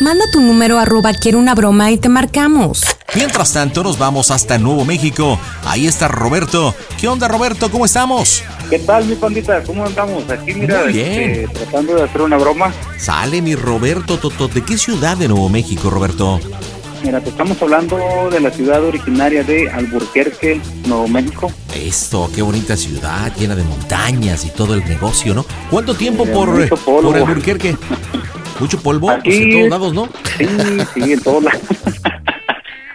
Manda tu número arroba quiero una broma y te marcamos. Mientras tanto, nos vamos hasta Nuevo México. Ahí está Roberto. ¿Qué onda, Roberto? ¿Cómo estamos? ¿Qué tal, mi pandita? ¿Cómo andamos? Aquí, mira, Muy bien. este, tratando de hacer una broma. Sale mi Roberto Toto. ¿De qué ciudad de Nuevo México, Roberto? Mira, te estamos hablando de la ciudad originaria de Alburquerque, Nuevo México. Esto, qué bonita ciudad, llena de montañas y todo el negocio, ¿no? ¿Cuánto tiempo Eh, por, polvo. por Alburquerque? ¿Mucho polvo? Aquí- Pues en todos lados, ¿no? Sí, sí, en todos lados.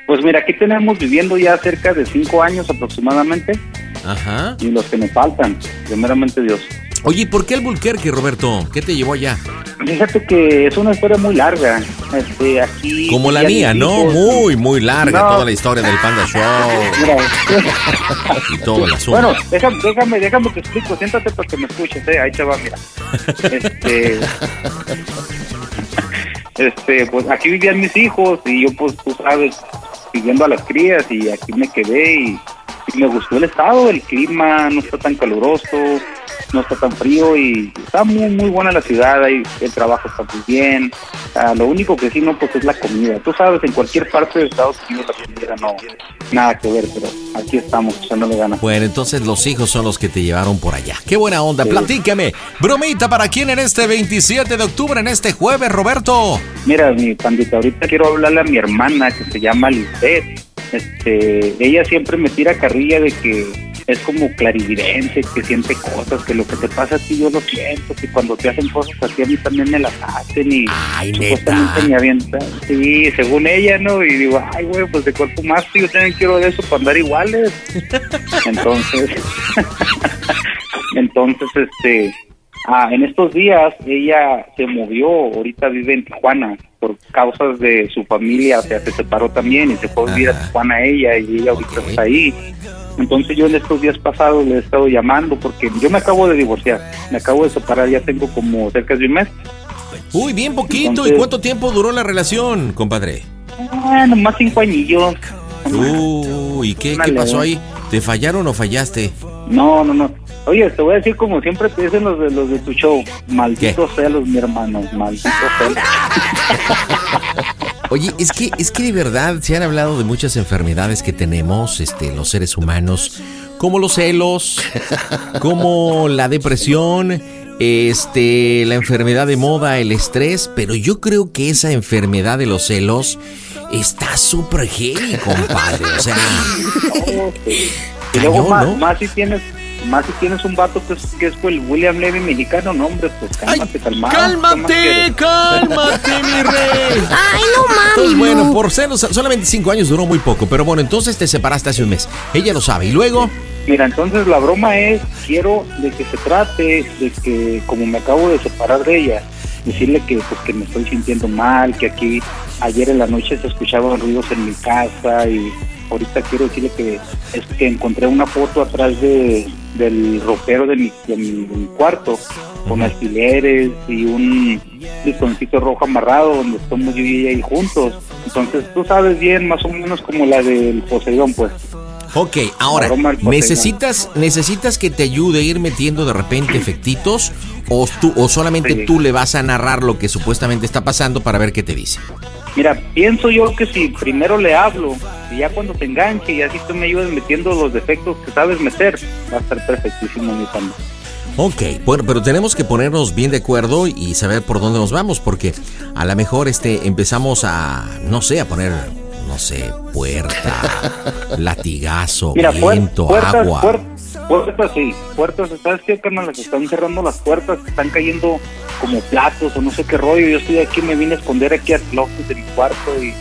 Pues mira, aquí tenemos viviendo ya cerca de cinco años aproximadamente Ajá. y los que me faltan, primeramente Dios. Oye, ¿y ¿por qué Alburquerque, Roberto? ¿Qué te llevó allá? Fíjate que es una historia muy larga. Este, aquí Como la mía, ¿no? hijos- Muy, muy larga No. toda la historia del Panda Show Mira, y todo el asunto. Bueno, déjame, déjame, déjame te explico, siéntate para que me escuches, eh, ahí te va, mira. Este, este, pues aquí vivían mis hijos y yo pues tú sabes, siguiendo a las crías y aquí me quedé y, y me gustó el estado, el clima no está tan caluroso, no está tan frío y está muy muy buena la ciudad, ahí el trabajo está muy bien. Ah, lo único que sí no pues es la comida. Tú sabes, en cualquier parte de Estados Unidos la comida no nada que ver, pero aquí estamos echándole ganas. Bueno, entonces los hijos son los que te llevaron por allá. Qué buena onda, Sí. platícame. Bromita para quién en este 27 de octubre, en este jueves, Roberto. Mira, mi pandita, ahorita quiero hablarle a mi hermana que se llama Lisbeth. Este, ella siempre me tira carrilla de que es como clarividente, que siente cosas, que lo que te pasa a ti yo lo siento, que cuando te hacen cosas así a mí también me las hacen y Ay, supuestamente me avientan. Sí, según ella, ¿no? Y digo, ay, güey, pues de cuerpo más, yo también quiero de eso para andar iguales. Entonces, entonces, este, ah, en estos días ella se movió, ahorita vive en Tijuana por causas de su familia, o sea, se separó también y se fue a vivir a. Tijuana ella y ella ahorita Ok. está ahí. Entonces yo en estos días pasados le he estado llamando porque yo me acabo de divorciar, me acabo de separar, ya tengo como cerca de un mes. Uy, bien poquito. ¿Y cuánto tiempo duró la relación, compadre? Ah, nomás cinco añillos. Uy, ¿y qué, qué pasó ahí? ¿Te fallaron o fallaste? No, no, no. Oye, te voy a decir como siempre te dicen los de los de tu show, malditos celos, mi hermano, malditos celos. Oye, es que, es que de verdad se han hablado de muchas enfermedades que tenemos, este, los seres humanos, como los celos, como la depresión, este, la enfermedad de moda, el estrés, pero yo creo que esa enfermedad de los celos está súper heavy, compadre. O sea, Y luego Cañón, más, ¿no? más si tienes Más si tienes un vato que es, que es el William Levy mexicano, no, hombre, pues cálmate, calmado. Cálmate, cálmate, mi rey. Ay, no mames. Entonces, bueno, por ser solamente cinco años duró muy poco, pero bueno, entonces te separaste hace un mes. Ella lo sabe. ¿Y luego? Mira, entonces la broma es, quiero de que se trate de que, como me acabo de separar de ella, decirle que pues que me estoy sintiendo mal, que aquí ayer en la noche se escuchaban ruidos en mi casa y ahorita quiero decirle que es que encontré una foto atrás de, del ropero de mi, de mi, cuarto con alfileres y un listoncito rojo amarrado donde estamos yo y ella ahí juntos. Entonces tú sabes bien más o menos como la del Poseidón pues. Ok, ahora, ¿necesitas, ¿necesitas que te ayude a ir metiendo de repente efectitos o, tú, o solamente tú le vas a narrar lo que supuestamente está pasando para ver qué te dice? Mira, pienso yo que si primero le hablo y ya cuando te enganche y así tú me ayudas metiendo los defectos que sabes meter, va a estar perfectísimo mi pan. Ok, bueno, pero tenemos que ponernos bien de acuerdo y saber por dónde nos vamos, porque a lo mejor este empezamos a, no sé, a poner, no sé, puerta, latigazo, viento, agua. Puertas, sí, puertas, ¿sabes qué, carnal? Se están cerrando las puertas, están cayendo como platos o no sé qué rollo. Yo estoy aquí, me vine a esconder aquí al closet de mi cuarto y,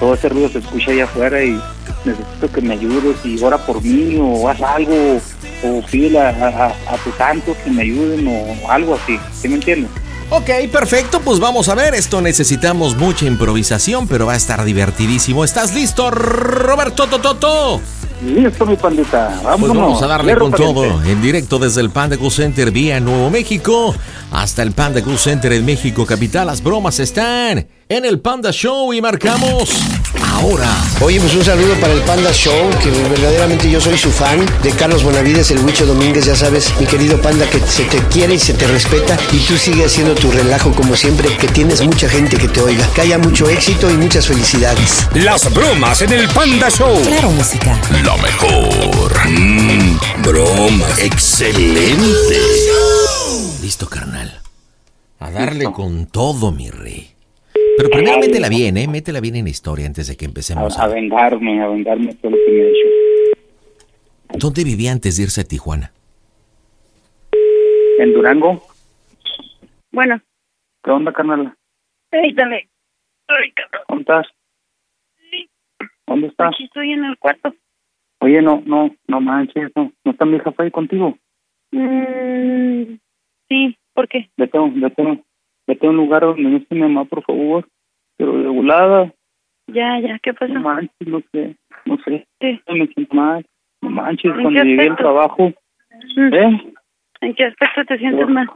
todo ese ruido se escucha allá afuera y necesito que me ayudes y ora por mí o haz algo o pídele a, a, tus santos que me ayuden o algo así, ¿sí me entiendes? Ok, perfecto, pues vamos a ver, esto necesitamos mucha improvisación, pero va a estar divertidísimo. ¿Estás listo, Roberto Tototo? Listo, mi pandita. Vámonos. Pues vamos a darle con todo. En directo desde el Panda Cool Center vía Nuevo México hasta el Panda Cool Center en México Capital. Las bromas están en el Panda Show y marcamos ahora. Oye, pues un saludo para el Panda Show, que verdaderamente yo soy su fan de Carlos Bonavides, el Huicho Domínguez, ya sabes, mi querido Panda, que se te quiere y se te respeta y tú sigues haciendo tu relajo como siempre, que tienes mucha gente que te oiga. Que haya mucho éxito y muchas felicidades. Las bromas en el Panda Show. Claro, música. Lo mejor. Mmm, broma. Excelente. Listo, carnal. A darle con todo, mi rey. Pero primero métela bien, ¿eh? Métela bien en la historia antes de que empecemos. A, a vengarme, a vengarme todo lo que me he hecho. ¿Dónde vivía antes de irse a Tijuana? En Durango. Bueno. ¿Qué onda, carnal? Ay, dale. Ay, cabrón. ¿Dónde estás? Sí. ¿Dónde estás? Aquí estoy en el cuarto. Oye, no, no, no manches, no. ¿No está mi hija ahí contigo? Mm, sí, ¿por qué? Vete, vete, vete a un lugar donde no esté mi mamá, por favor. Pero de volada. Ya, ya, ¿qué pasó? No manches, no sé, no sé. Sí. Me siento mal. No manches, ¿En cuando llegué al trabajo. Mm. ¿Eh? ¿En qué aspecto te sientes mal?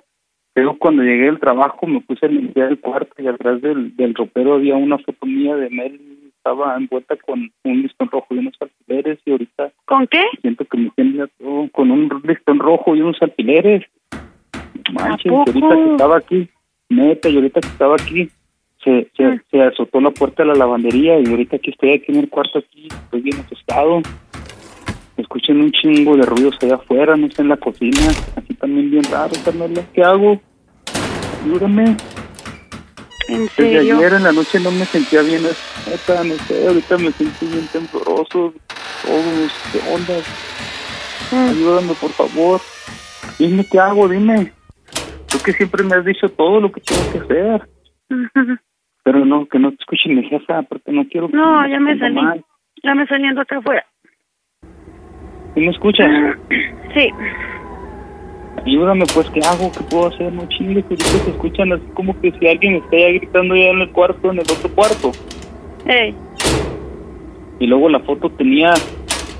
Pero cuando llegué al trabajo me puse a limpiar el cuarto y atrás del, del ropero había una foto mía de Mel. Estaba envuelta con un listón rojo y unos alfileres y ahorita ¿Con qué? siento que me tiembla todo con un listón rojo y unos alfileres. Manches, poco? ahorita que estaba aquí, neta, y ahorita que estaba aquí, se, se, se azotó la puerta de la lavandería y ahorita que estoy aquí en el cuarto aquí, estoy bien asustado. Escuchen un chingo de ruidos allá afuera, no sé, en la cocina, así también bien raro, Carmela. ¿Qué hago? Ayúdame. ¿En Desde serio? ayer en la noche no me sentía bien, neta, no sé, ahorita me siento bien tembloroso, todos, ¿qué onda? Mm. Ayúdame, por favor. Dime qué hago, dime. Tú que siempre me has dicho todo lo que tengo que hacer. Pero no, que no te escuche mi jefa, porque no quiero... No, ya me salí. mal. Ya me saliendo acá afuera. ¿Sí me escuchas? Sí. Ayúdame, pues, ¿qué hago? ¿Qué puedo hacer? No chingues, que se escuchan así como que si alguien está ya gritando ya en el cuarto, en el otro cuarto. Ey, Y luego la foto tenía,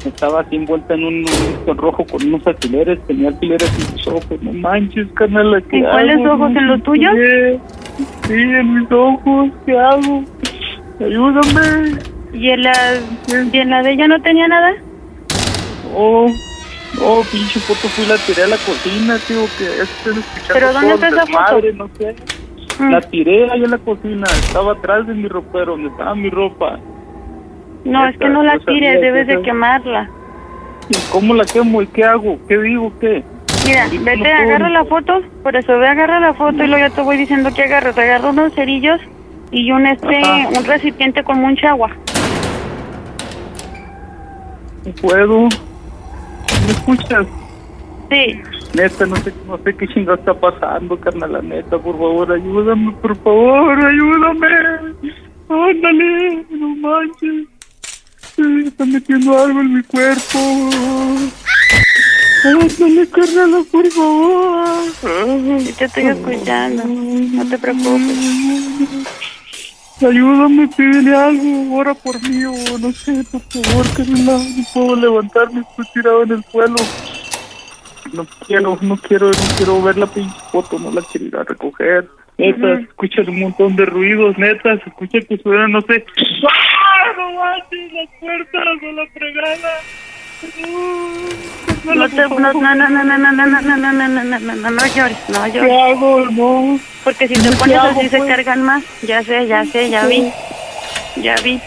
estaba así envuelta en un listo rojo con unos alfileres, tenía alfileres en sus ojos. No manches, carnal, ¿qué ¿En cuáles hago? ojos? ¿En los tuyos? Sí, sí, en mis ojos, ¿qué hago? Ayúdame. ¿y en la, y en la de ella no tenía nada? Oh, oh, pinche foto fui la tiré a la cocina, tío, que escuchando ¿Pero dónde está esa foto? desmadre, no sé. Mm. La tiré ahí en la cocina, estaba atrás de mi ropero, donde estaba mi ropa. No, es que no la tires, debes de quemarla. ¿Y ¿Cómo la quemo y qué hago? ¿Qué digo? ¿Qué? Mira, vete, agarra la foto, por eso ve, agarra la foto y luego ya te voy diciendo que agarro. Te agarro unos cerillos y un este, Ajá. un recipiente con mucha agua. No puedo. ¿Me escuchas? Sí. Neta, no sé, no sé qué chingado está pasando, carnal, la neta, por favor, ayúdame, por favor, ayúdame. Ándale, no manches. Se está metiendo algo en mi cuerpo. Ándale, carnal, por favor. Sí, te estoy escuchando. No te preocupes. Ayúdame, pídele algo, ora por mí o no sé, por favor, carnal, no puedo levantarme, estoy tirado en el suelo. No quiero, no quiero, no quiero ver la pinche foto, no la quiero ir a recoger. Neta, se escuchan un montón de ruidos, neta, se escucha que suena, no sé. ¡Ah, no manches, las puertas o la fregada! No, te, no, no, no, no, no, no, no, no, no, no, no, no, no, no, no llores, no ¿Qué llores. hago? No. Porque si te ¿Qué pones así se pues? cargan más. Ya sé, ya sé, ya vi. Ya vi.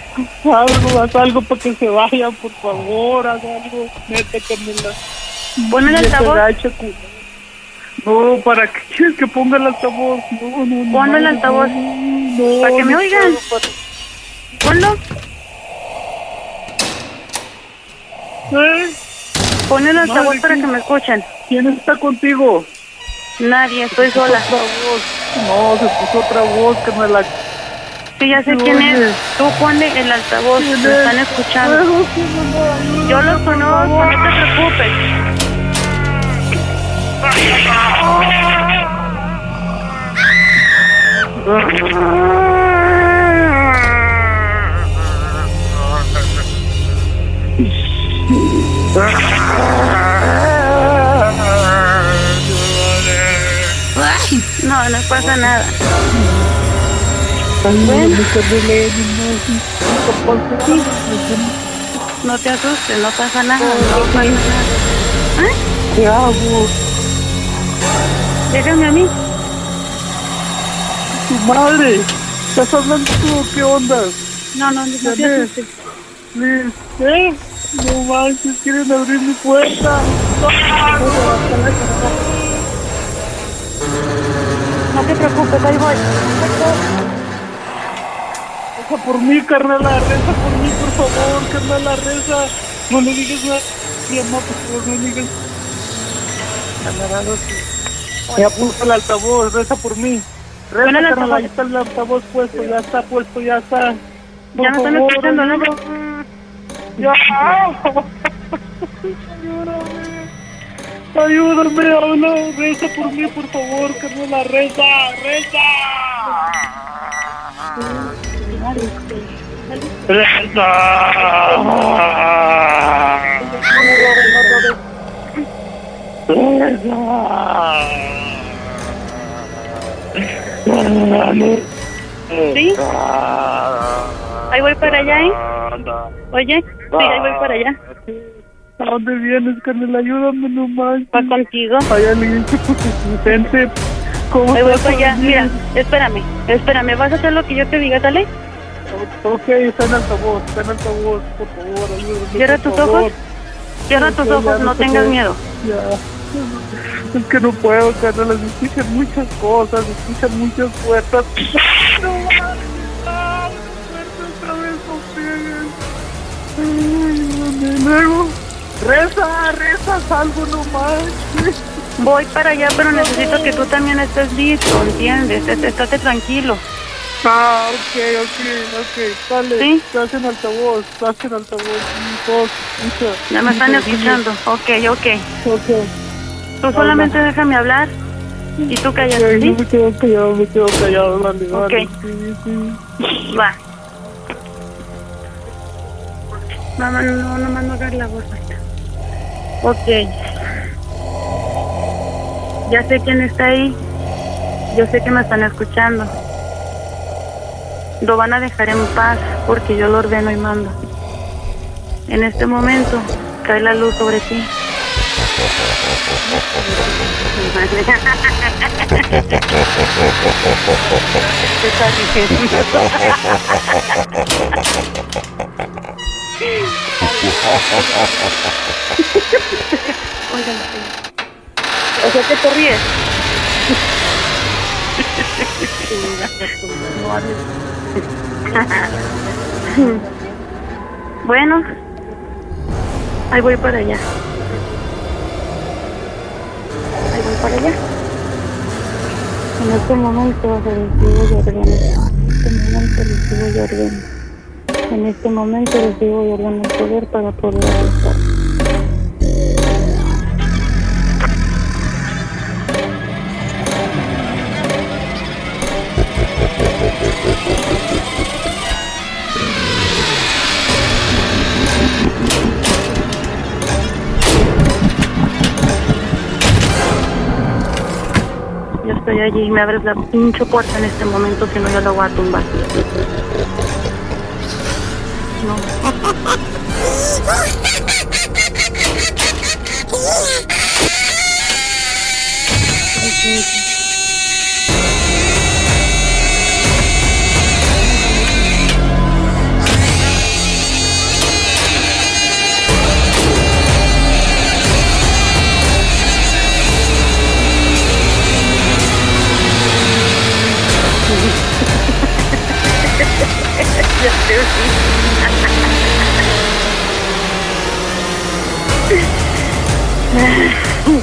Algo, haz algo para que se vayan, por favor, haz algo. Neta, Carmela. Pon el altavoz. No, ¿para qué quieres que ponga el altavoz? No, no, no. Ponlo el no, altavoz. No, Para que me oigan. Ponlo. ¿Eh? Pon el altavoz para ¿quién- que me escuchen. ¿Quién está contigo? Nadie, estoy sola. Otra voz. No, se puso otra voz, Carmela. Sí, ya sé quién es. Tú ponle el altavoz, me ¿Quién están es? escuchando. Luego, ¿quién me Yo los conozco, no te preocupes. No, no pasa nada. Carmela, no, te asustes, no pasa nada. No pasa nada. ¿Eh? ¿Qué hago? Déjame a mí. Tu madre. ¿Estás hablando tú qué onda? No, no, no te asustes. Liz, ¿eh? No manches, quieren abrir mi puerta. No te preocupes, ahí voy. Reza por mí, carnala, reza por mí, por favor, carnala, reza. No le digas nada. Mi mamá, por favor, no le digas. Sé. Ya puso el altavoz, reza por mí. Reza, carnala, altavoz. ahí está el altavoz puesto, ya está puesto, ya está. Por Ya me están escuchando, ¿no? ayúdame. Ya. Ayúdame. Ayúdame, habla, reza por mí, por favor, carnala, reza, reza. ¿Sí? Ahí voy para allá, ¿eh? Oye, sí, ahí voy para allá. ¿A dónde vienes, Canela? Ayúdame nomás. Va contigo. Hay alguien que. ¿Cómo Ahí voy para allá. Mira, espérame, espérame. ¿Vas a hacer lo que yo te diga, dale? Ok, está en altavoz, está en altavoz, por favor, ayúdame. Cierra tus ojos. Cierra tus ojos, no tengas miedo. Ya. Es que no puedo, Canela, se escuchan muchas cosas, escuchan muchas puertas. No, ah, puerta otra vez, no. Ay. Luego, reza, reza, algo nomás. Voy para allá, pero necesito que tú también estés listo, ¿entiendes? Est- Estate tranquilo. Ah, ok, ok, ok. Dale, ¿Sí? estás en altavoz, estás en altavoz. todos escuchan. Ya me están escuchando. Ok, ok. Ok. Tú solamente déjame hablar y tú callas, Ok, ¿sí? me quedo callado, me quedo callado, dale, dale. Ok. Sí, sí. Va. Mamá, no, no, no hagas la voz alta. Ok. Ya sé quién está ahí. Yo sé que me están escuchando. Lo van a dejar en paz porque yo lo ordeno y mando. En este momento cae la luz sobre ti. ¿Qué estás Oigan, o sea que te ríes. bueno, ahí voy para allá. Ahí voy para allá. En este momento recibo ordeno. En este momento recibo ordeno. En este momento recibo el poder para poder arrestar. Estoy allí y me abres la pinche puerta en este momento, si no yo la voy a tumbar. No.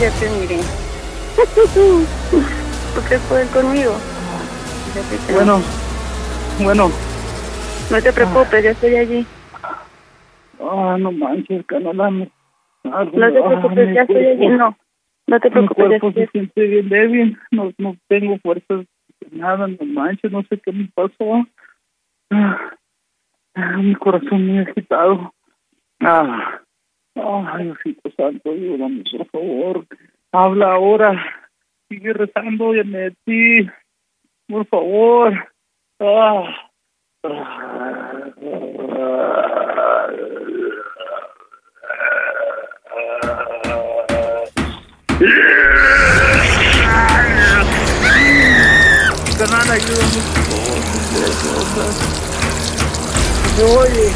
Ya te miré. ¿Tú crees poder conmigo? Bueno, bueno. No te preocupes, ya estoy allí. Ah, no manches, me- ah, No te preocupes, mi ya estoy allí. No, no te Mi preocupes, ya cuerpo se siente bien débil. No, no tengo fuerzas nada, no manches, no sé qué me pasó. Ah, ah, mi corazón muy agitado. Ah, ay, Diosito Santo, ayúdame, por favor. Habla ahora. Sigue rezando y de ti. Por favor. Ah. Canal, ayúdame. Oye,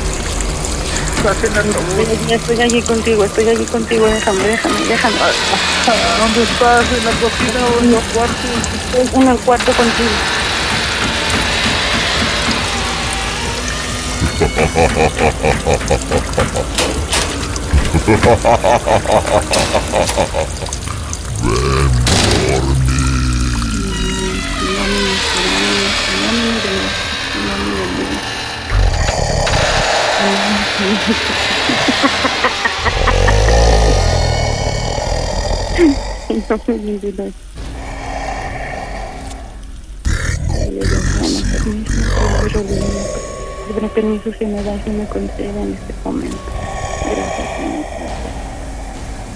el Estoy- allí contigo, estoy allí contigo. Déjame, déjame, déjame. ¿Dónde estás? ¿En la cocina o en los cuartos? Estoy en el cuarto contigo. Libre permiso si me das y me concede en este momento. Gracias, Señor.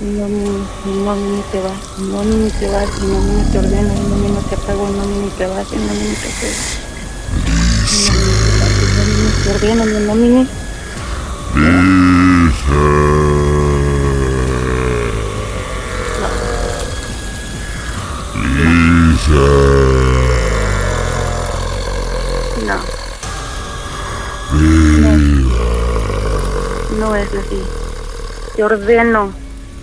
No, no, no, te vas, no, te vas, no, ni te no, ni te apago, no, te vas, no, ni te cedo. No, te no, No. No. No es así. Te ordeno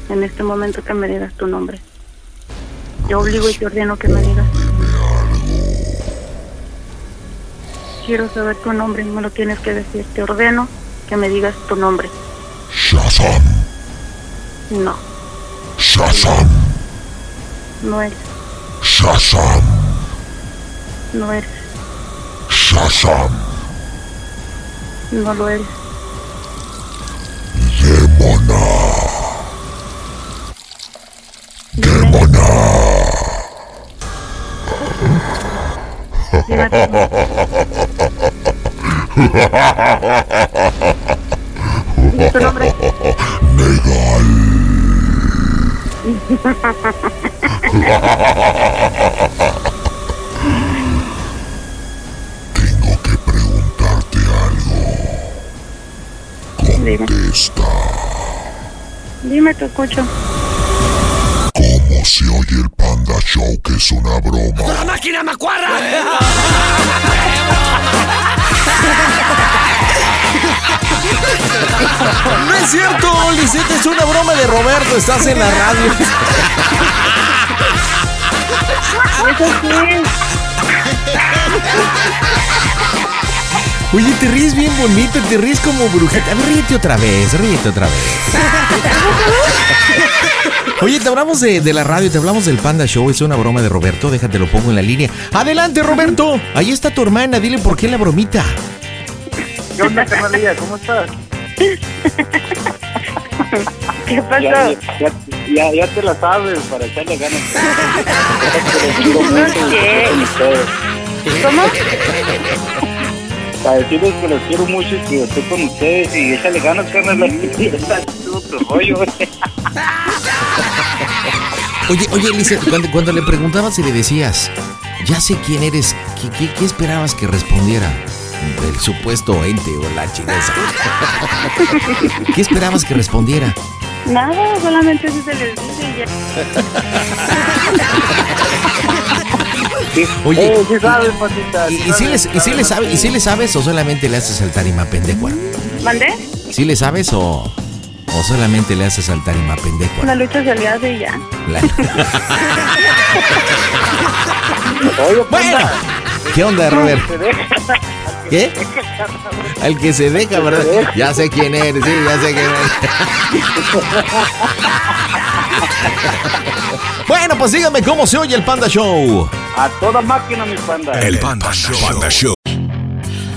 en este momento que me digas tu nombre. Te obligo y te ordeno que me digas. Quiero saber tu nombre y me lo tienes que decir. Te ordeno que me digas tu nombre. Shazam, No, Shazam, no es, Shazam, no eres, Shazam, no lo eres. Demona, Demona. Dime tu nombre. Tengo que preguntarte algo. Dime, Contesta. dime, te escucho. ¿Cómo se oye el Panda Show que es una broma? ¡La máquina macuarra! No es cierto, Lisette, es una broma de Roberto, estás en la radio. Eso sí. Oye, te ríes bien bonito, te ríes como brujita. Ríete otra vez, ríete otra vez. Oye, te hablamos de, de la radio, te hablamos del Panda Show. Es una broma de Roberto. Déjate, lo pongo en la línea. Adelante, Roberto. Ahí está tu hermana. Dile por qué la bromita. ¿Qué onda, carnalilla? ¿Cómo estás? ¿Qué pasó? Ya, ya, ya, ya te la sabes para echarle ganas. ¿Qué? ¿Cómo? Para decirles que los quiero mucho y que estoy con ustedes y échale ganas, carnal. Está todo tu rollo. Oye, oye, Elisa, cuando, cuando le preguntabas y le decías, ya sé quién eres, ¿qué, qué, qué esperabas que respondiera? El supuesto ente o la chinesa. ¿Qué esperabas que respondiera? Nada, solamente así se les dice y ya. Oye, Eh, sí sabes, patita. ¿y, si les, y si le sabes, ¿y si le sabes o solamente le haces saltar y pendejo? ¿Mandé? ¿Sí le sabes o, o solamente le haces saltar y pendejo? La lucha se le hace y ya. La- Oye, Bueno, ¿qué onda, Robert? ¿Qué? Al que se deja, ¿verdad? Ya sé quién eres, sí, ya sé quién eres. Bueno, pues díganme cómo se oye el Panda Show. A toda máquina, mi panda. El Panda Show.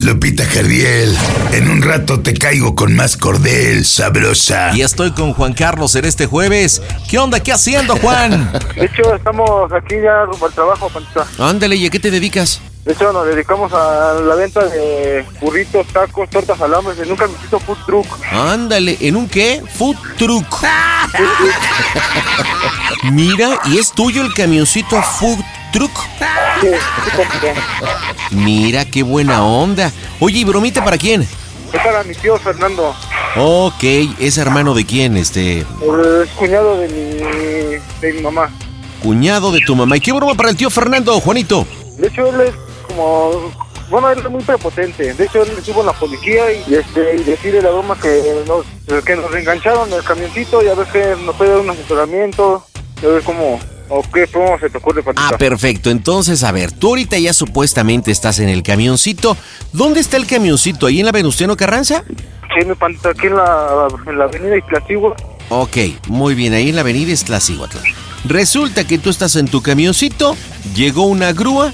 Lupita Jardiel, en un rato te caigo con más cordel, sabrosa. Y estoy con Juan Carlos en este jueves. ¿Qué onda? ¿Qué haciendo, Juan? De hecho, estamos aquí ya rumbo al trabajo, pandita. Ándale, ¿y a qué te dedicas? De hecho, nos dedicamos a la venta de burritos, tacos, tortas, alambres en un camisito food truck. Ándale, ¿en un qué? Food truck. Mira, ¿y es tuyo el camioncito food pandita. Mira, qué buena onda. Oye, ¿y bromita para quién? Es para mi tío Fernando, Ok, ¿es hermano de quién? Este, es cuñado de mi, de mi mamá. cuñado de tu mamá. ¿Y qué broma para el tío Fernando, Juanito? De hecho, él es como... Bueno, él es muy prepotente. De hecho, él estuvo en la policía y, este, y decirle la broma que nos, que nos engancharon el camioncito y a que nos puede dar un asesoramiento. Y a ver cómo... O qué broma se te ocurre, Patita. Ah, perfecto. Entonces, a ver, tú ahorita ya supuestamente estás en el camioncito. ¿Dónde está el camioncito? ¿Ahí en la Venustiano Carranza? Sí, mi aquí en la, en la avenida. Ok, muy bien, ahí en la avenida Estlacíhuatl. Resulta que tú estás en tu camioncito, llegó una grúa,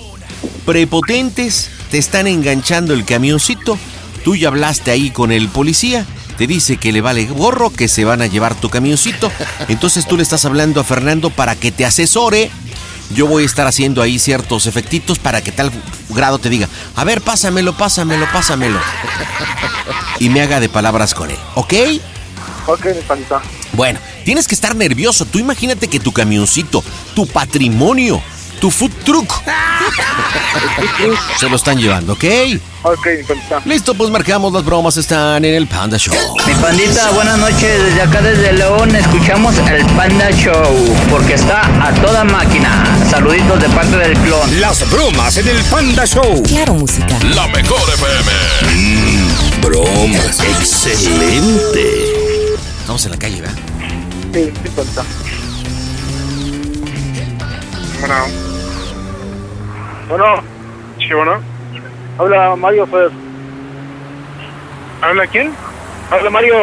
prepotentes, te están enganchando el camioncito, tú ya hablaste ahí con el policía, te dice que le vale gorro, que se van a llevar tu camioncito, entonces tú le estás hablando a Fernando para que te asesore. Yo voy a estar haciendo ahí ciertos efectitos para que tal grado te diga, a ver, pásamelo, pásamelo, pásamelo. Y me haga de palabras con él, ¿ok? Ok, mi. Bueno, tienes que estar nervioso. Tú imagínate que tu camioncito, tu patrimonio, tu food truck, se lo están llevando, ¿ok? Ok, pandita. Listo, pues marcamos las bromas, están en el Panda Show. Mi pandita, buenas noches. Desde acá, desde León, escuchamos el Panda Show. Porque está a toda máquina. Saluditos de parte del clon. Las bromas en el Panda Show. Claro, música. La mejor FM. Mmm, bromas. Excelente. Estamos en la calle, ¿verdad? Sí, sí, pandita. Bueno. Bueno. Sí, bueno. Habla Mario Fer. ¿Habla quién? Habla Mario.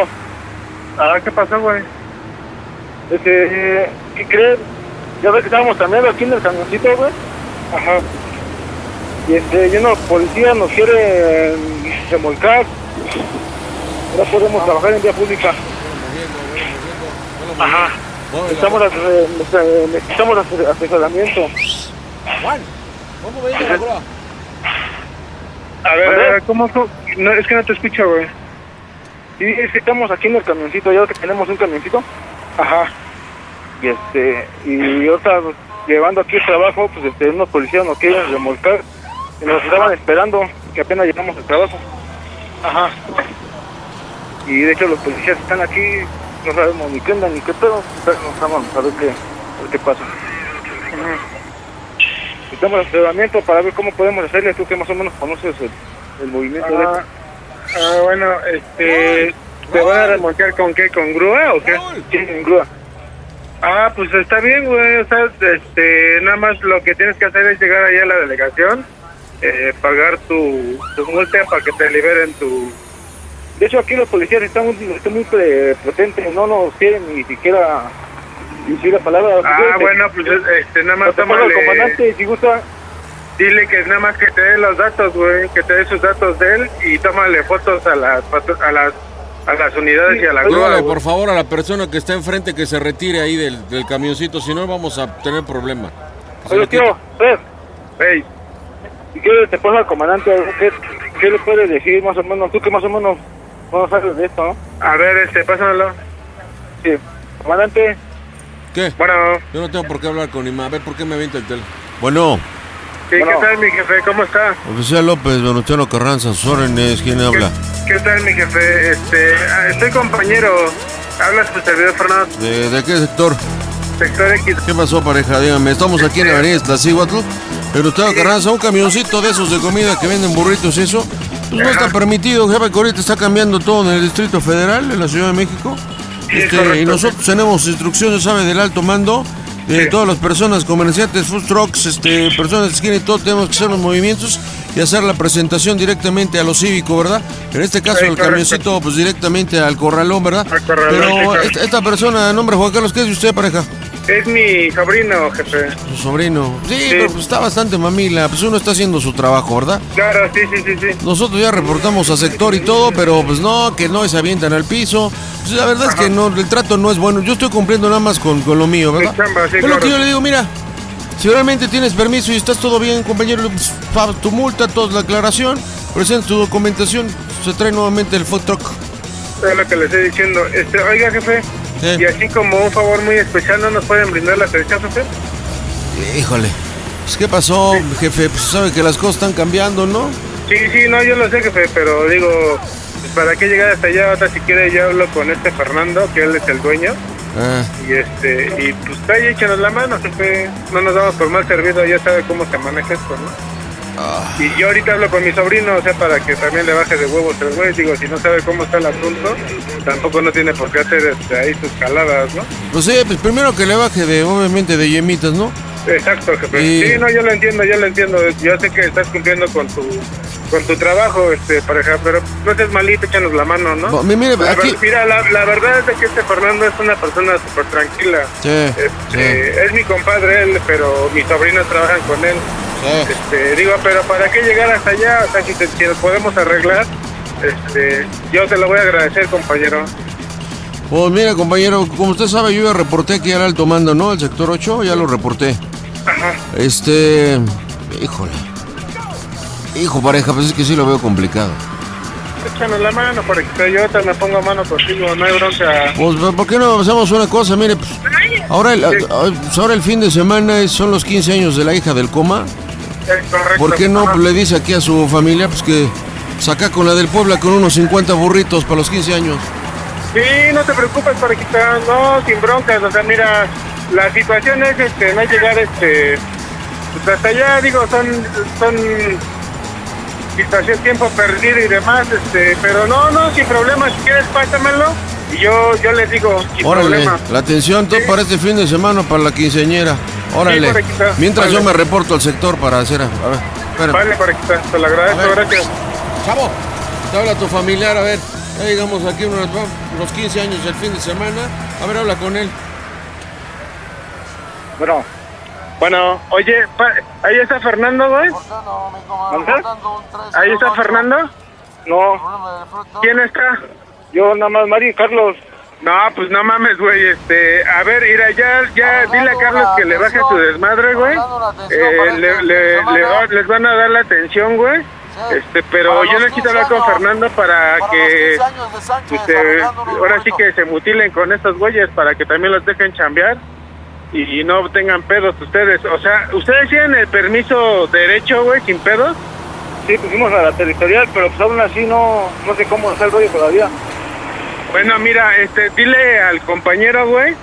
Ah, ¿qué pasó, güey? Este, ¿qué crees? Ya ves que estábamos también aquí en el camioncito, güey. Ajá. Y este, y una policía nos quiere eh, remolcar. No podemos trabajar en vía pública. Ajá. Necesitamos, as- eh, necesitamos ase- asesoramiento. A ver, a ver, ¿cómo? cómo? No, es que no te escucho, güey. Sí, es que estamos aquí en el camioncito, ya que tenemos un camioncito. Ajá. Y este, y pues, llevando aquí el trabajo, pues este, unos policías nos quieren remolcar. Y nos estaban esperando, que apenas llegamos al trabajo. Ajá. Y de hecho los policías están aquí no sabemos ni qué onda ni qué pedo, pero no vamos a ver qué, a ver qué pasa. Estamos en entrenamiento para ver cómo podemos hacerle, tú que más o menos conoces el, el movimiento de Ah, ah, bueno, este, ¿te van a remontar con qué? ¿Con grúa o qué? Sí, en grúa. Ah, pues está bien, güey. O sea, este, nada más lo que tienes que hacer es llegar allá a la delegación, eh, pagar tu, tu multa para que te liberen tu... De hecho, aquí los policías están, muy- están muy prepotentes, no nos quieren ni siquiera decir la palabra. Ah, bueno, pues este, nada más tómale- comandante, si gusta. Dile que nada más que te dé los datos, güey, que te dé sus datos de él y tómale fotos a las a las a las unidades y a la grúa. Por favor, a la persona que está enfrente que se retire ahí del, del camioncito, si no vamos a tener problema. Oye, tío, ven. Si quieres, te pongo al comandante, ¿qué, qué le puedes decir más o menos? Tú que más o menos no sabes de esto, ¿no? A ver, este, pásamelo. Sí. Comandante. ¿Qué? Bueno. Yo no tengo por qué hablar con Ima. A ver, ¿por qué me avienta el teléfono? Bueno, Sí, ¿qué tal, mi jefe? ¿Cómo está? oficial López Venustiano Carranza, sus órdenes, ¿quién habla? ¿Qué tal, mi jefe? Este, ah, estoy compañero. Habla su servidor Fernando, ¿De, de qué sector? sector X. ¿Qué pasó, pareja? Dígame, estamos aquí en la avenida Iztaccíhuatl. Venustiano Carranza, un camioncito de esos de comida que venden burritos y eso. Pues no está permitido, jefe, que ahorita está cambiando todo en el Distrito Federal, en la Ciudad de México. Este, y nosotros tenemos instrucciones, ¿sabe? Del alto mando. De todas las personas, comerciantes, food trucks, este, personas de esquina y todo, tenemos que hacer los movimientos y hacer la presentación directamente a lo cívico, ¿verdad? En este caso, Sí, el camioncito, pues directamente al corralón, ¿verdad? corralón, sí, Pero esta, esta persona, de nombre Juan Carlos, ¿qué es de usted, pareja? Es mi sobrino, jefe. Su sobrino. Sí, pero pues está bastante mamila. Pues uno está haciendo su trabajo, ¿verdad? Claro, sí, sí, sí, sí. Nosotros ya reportamos a sector y todo, pero pues no, que no se avientan al piso. Pues la verdad es que no, el trato no es bueno. Yo estoy cumpliendo nada más con, con lo mío, ¿verdad? Chamba, sí, lo que yo le digo, mira, si realmente tienes permiso y estás todo bien, compañero, pues, tu multa, toda la aclaración, presenta tu documentación, se trae nuevamente el food truck. Es lo que le estoy diciendo. Este, oiga, jefe. Y así como un favor muy especial, ¿no nos pueden brindar la atención, jefe? Híjole. Pues, ¿Qué pasó, jefe? Pues sabe que las cosas están cambiando, ¿no? Sí, sí, no, yo lo sé, jefe, pero digo, pues, ¿para qué llegar hasta allá? Ahora, si quiere, yo hablo con este Fernando, que él es el dueño. Ah, Y este, y pues ahí échenos la mano, jefe. No nos damos por mal servido, ya sabe cómo se maneja esto, ¿no? Y yo ahorita hablo con mi sobrino, o sea, para que también le baje de huevos el güey. Digo, si no sabe cómo está el asunto, tampoco no tiene por qué hacer este, ahí sus caladas, ¿no? pues sí, pues primero que le baje de, obviamente, de yemitas, ¿no? Exacto, jefe. Y- Sí, no, yo lo entiendo, yo lo entiendo. Yo sé que estás cumpliendo con tu con tu trabajo, este, pareja, pero no seas malito, échanos la mano, ¿no? Mire, La aquí- ver- mira, la, la verdad es que este Fernando es una persona súper tranquila. Sí, Este, Es mi compadre él, pero mis sobrinos trabajan con él. Este, digo, pero ¿para qué llegar hasta allá? O sea, si, te- si nos podemos arreglar, este, yo te lo voy a agradecer, compañero. Pues mira, compañero, como usted sabe, yo ya reporté aquí al alto mando, ¿no? Al sector 8, ya lo reporté. Ajá. Este. Híjole. Hijo, pareja, pues es que sí lo veo complicado. Échanos la mano, porque yo ahorita me pongo a mano contigo, no hay bronca. Pues, ¿por qué no hacemos una cosa? Mire, pues, ahora el, pues, ahora el fin de semana son los 15 años de la hija del coma. Correcto. ¿Por qué no pues, le dice aquí a su familia pues que saca con la del Puebla con unos 50 burritos para los 15 años? Sí, no te preocupes, parejita, no, sin broncas, o sea, mira, la situación es, este, no llegar, este, pues hasta allá, digo, son, son situación, tiempo perdido y demás, este, pero no, no, sin problema, si quieres, pásamelo, y yo, yo les digo, sin Órale, problema. la atención todo para este fin de semana para la quinceañera. Órale. Sí, Mientras yo me reporto al sector para hacer. A ver, espérame. Vale, parejita, te lo agradezco, gracias. Chavo, te habla tu familiar, a ver. Ya llegamos aquí unos, unos 15 años el fin de semana. A ver, habla con él. Bueno. Bueno, oye, pa- ahí está Fernando, güey. Ahí está Fernando. No. ¿Quién está? Yo nada más, Mari Carlos. No, pues no mames, güey. Este, a ver, mira, ya, ya, dile a Carlos que le baje su desmadre, güey. Eh, le, le- le va- les van a dar la atención, güey. Este, pero yo necesito hablar con Fernando para que, este, ahora sí que se mutilen con estos güeyes para que también los dejen chambear y no tengan pedos ustedes. O sea, ¿ustedes tienen el permiso derecho, güey, sin pedos? Sí, pusimos a la territorial, pero pues aún así no, no sé cómo está el rollo todavía. Bueno, mira, este, dile al compañero, güey,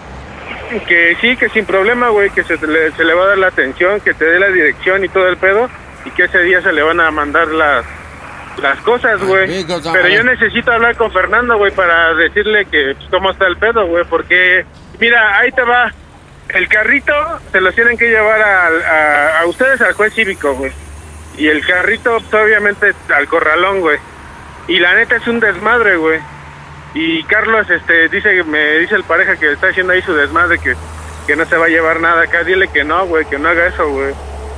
que sí, que sin problema, güey, que se le, se le va a dar la atención, que te dé la dirección y todo el pedo, y que ese día se le van a mandar las las cosas, güey. Sí, Pero yo necesito hablar con Fernando, güey, para decirle que pues, cómo está el pedo, güey, porque mira, ahí te va. El carrito se los tienen que llevar a, a ustedes al juez cívico, güey. Y el carrito, pues, obviamente, al corralón, güey. Y la neta es un desmadre, güey. Y Carlos, este, dice, me dice el pareja que está haciendo ahí su desmadre, que, que no se va a llevar nada acá. Dile que no, güey, que no haga eso, güey.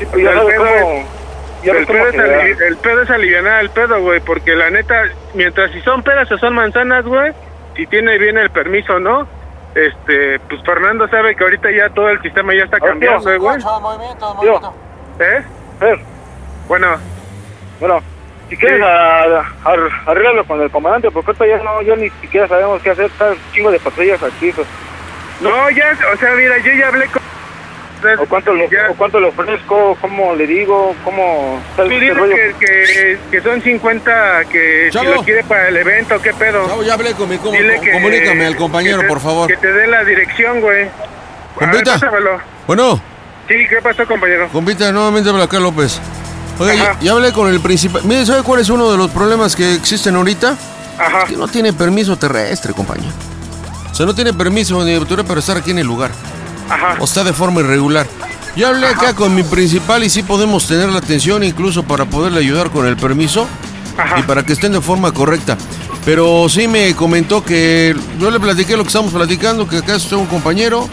pues, ya el, pedo es, el, pedo es alivianar el pedo, güey, porque la neta, mientras si son peras o son manzanas, güey, si tiene bien el permiso, ¿no? Este, pues Fernando sabe que ahorita ya todo el sistema ya está cambiando, eh, güey. Tío, ¿Eh? Fer, Bueno, bueno, si quieres a, a- arréglalo con el comandante, porque ahorita ya no, ya ni siquiera sabemos qué hacer, está un chingo de patrullas aquí. pues. no, ya, o sea, mira, yo ya hablé con... ¿O cuánto, le, o cuánto le ofrezco? ¿Cómo le digo? ¿Cómo Tú ¿sabes qué dile que, que, que son 50, que Chavo. si lo quiere para el evento, ¿qué pedo? Chavo, ya hablé con mi com- Dile com- comunícame al compañero, que te- por favor. Que te dé la dirección, güey. Compita. Bueno, Sí, ¿qué pasó, compañero? compita, nuevamente habla acá López. Oiga, ya, Ajá. ya hablé con el principal. Mire, ¿sabe cuál es uno de los problemas que existen ahorita? Ajá. Que no tiene permiso terrestre, compañero. O sea, no tiene permiso ni autoridad para estar aquí en el lugar. Ajá. O está de forma irregular. Ya hablé acá con mi principal y sí podemos tener la atención incluso para poderle ayudar con el permiso y para que estén de forma correcta. Pero sí me comentó que yo le platiqué lo que estamos platicando, que acá está un compañero.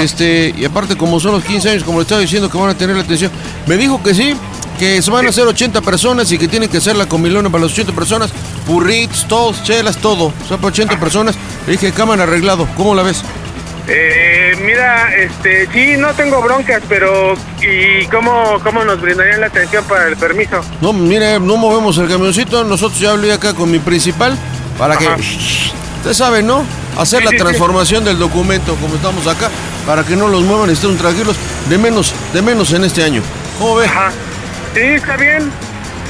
Este, y aparte como son los 15 años, como le estaba diciendo que van a tener la atención, me dijo que sí, que se van a hacer 80 personas y que tienen que hacer la comilona para las 80 personas, burritos, todos, chelas, todo, o sea, para 80 personas. Le dije, cámara arreglado, ¿cómo la ves? Eh, mira, este, sí, no tengo broncas, pero ¿y cómo, cómo nos brindarían la atención para el permiso? No, mire, no movemos el camioncito. Nosotros ya hablé acá con mi principal para que. Usted sabe, ¿no? Hacer Sí, la sí, sí. transformación del documento como estamos acá para que no los muevan y estén tranquilos. De menos, de menos en este año. ¿Cómo ve? Ajá. Sí, está bien.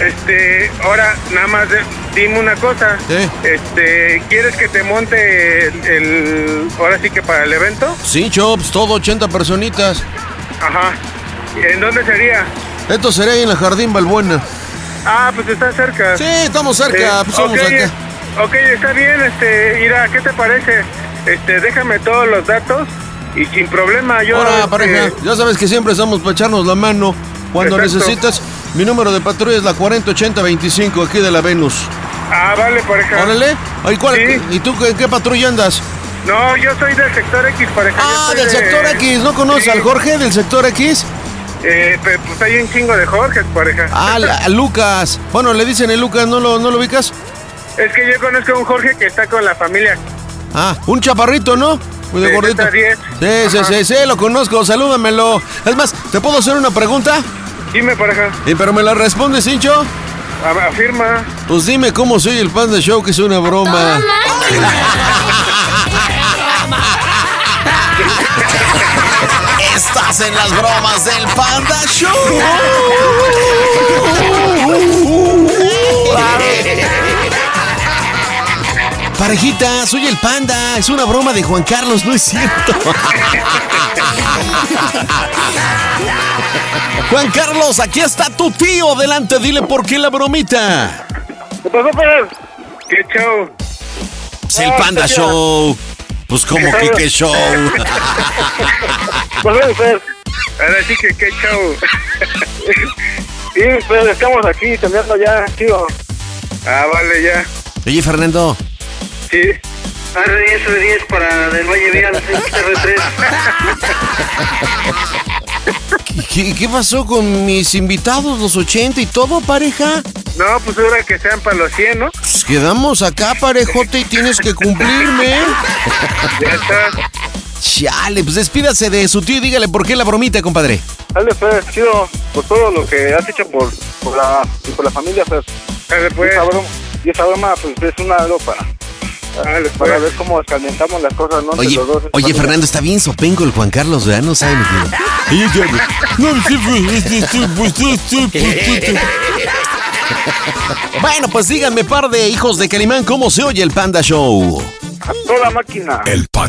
Este, ahora nada más de- dime una cosa. Sí. Este, ¿quieres que te monte el, el- ahora sí que para el evento? Sí, Chops, todo 80 personitas. Ajá. ¿En dónde sería? Esto sería ahí en la Jardín Balbuena. Ah, pues está cerca. Sí, estamos cerca, pues somos ok, acá. Ok, está bien, este, mira, ¿qué te parece? Este, déjame todos los datos y sin problema yo... Ahora, este, pareja, ya sabes que siempre estamos para echarnos la mano. Cuando Exacto. necesitas, mi número de patrulla es la 408025 aquí de la Venus. Ah, vale, pareja. Órale. Ay, ¿cuál- ¿Y tú en qué patrulla andas? No, yo soy del sector X, pareja. Ah, del de- sector X. ¿No conoces Sí. al Jorge del sector X? Eh, pues hay un chingo de Jorge, pareja. Ah, la- Lucas. Bueno, le dicen el Lucas, ¿no lo, ¿no lo ubicas? Es que yo conozco a un Jorge que está con la familia. Ah, un chaparrito, ¿no? Muy de De gordito. Z10. Sí, sí, sí, sí, lo conozco, salúdamelo. Es más, ¿te puedo hacer una pregunta? Dime, pareja. ¿Y pero me la respondes, hincho? A- Afirma. Pues dime cómo soy el Panda Show, que es una broma. Estás en las bromas del Panda Show. Parejita, soy el Panda. Es una broma de Juan Carlos, no es cierto. Juan Carlos, aquí está tu tío. Adelante, dile por qué la bromita. ¿Qué pasó, Fer? ¿Qué show? Es el Panda Show. Pues como que qué show. Pues Fer. Ahora sí que qué show. Sí, Fer, estamos aquí terminando ya, tío. Ah, vale, ya. Oye, Fernando. Sí. R10, R10 para del Valle Vial, R3. ¿Qué, qué pasó con mis invitados, los 80 y todo, pareja? No, pues ahora que sean para los 100, ¿no? Pues quedamos acá, parejote, y tienes que cumplirme. Ya está. Chale, pues despídase de su tío y dígale por qué la bromita, compadre. Dale, Fer, chido, por todo lo que has hecho por, por, la, por la familia, Fer. Dale, pues. Y esa broma, y esa broma, pues es una algo para, Dale, para ver cómo escalentamos las cosas, ¿no? Oye, los dos, oye. Fernando, está bien sopenco el Juan Carlos, ¿verdad? No sabe. Bueno, pues díganme, par de hijos de Calimán, ¿cómo se oye el Panda Show? a toda máquina. El pan.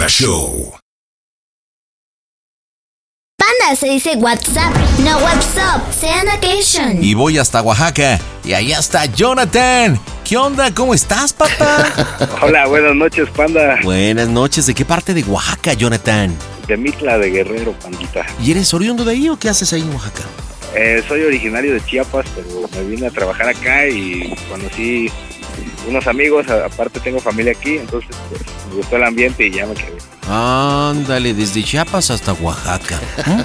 The Show. Panda se dice WhatsApp, no WhatsApp. Sea occasion. Y voy hasta Oaxaca. Y allá está Jonathan. ¿Qué onda? ¿Cómo estás, papá? Hola, buenas noches, Panda. Buenas noches. ¿De qué parte de Oaxaca, Jonathan? De Mitla de Guerrero, Pandita. ¿Y eres oriundo de ahí o qué haces ahí en Oaxaca? Eh, soy originario de Chiapas, pero me vine a trabajar acá y conocí unos amigos. Aparte, tengo familia aquí, entonces pues, me gustó el ambiente y ya me quedé. Ándale, desde Chiapas hasta Oaxaca. ¿Mm?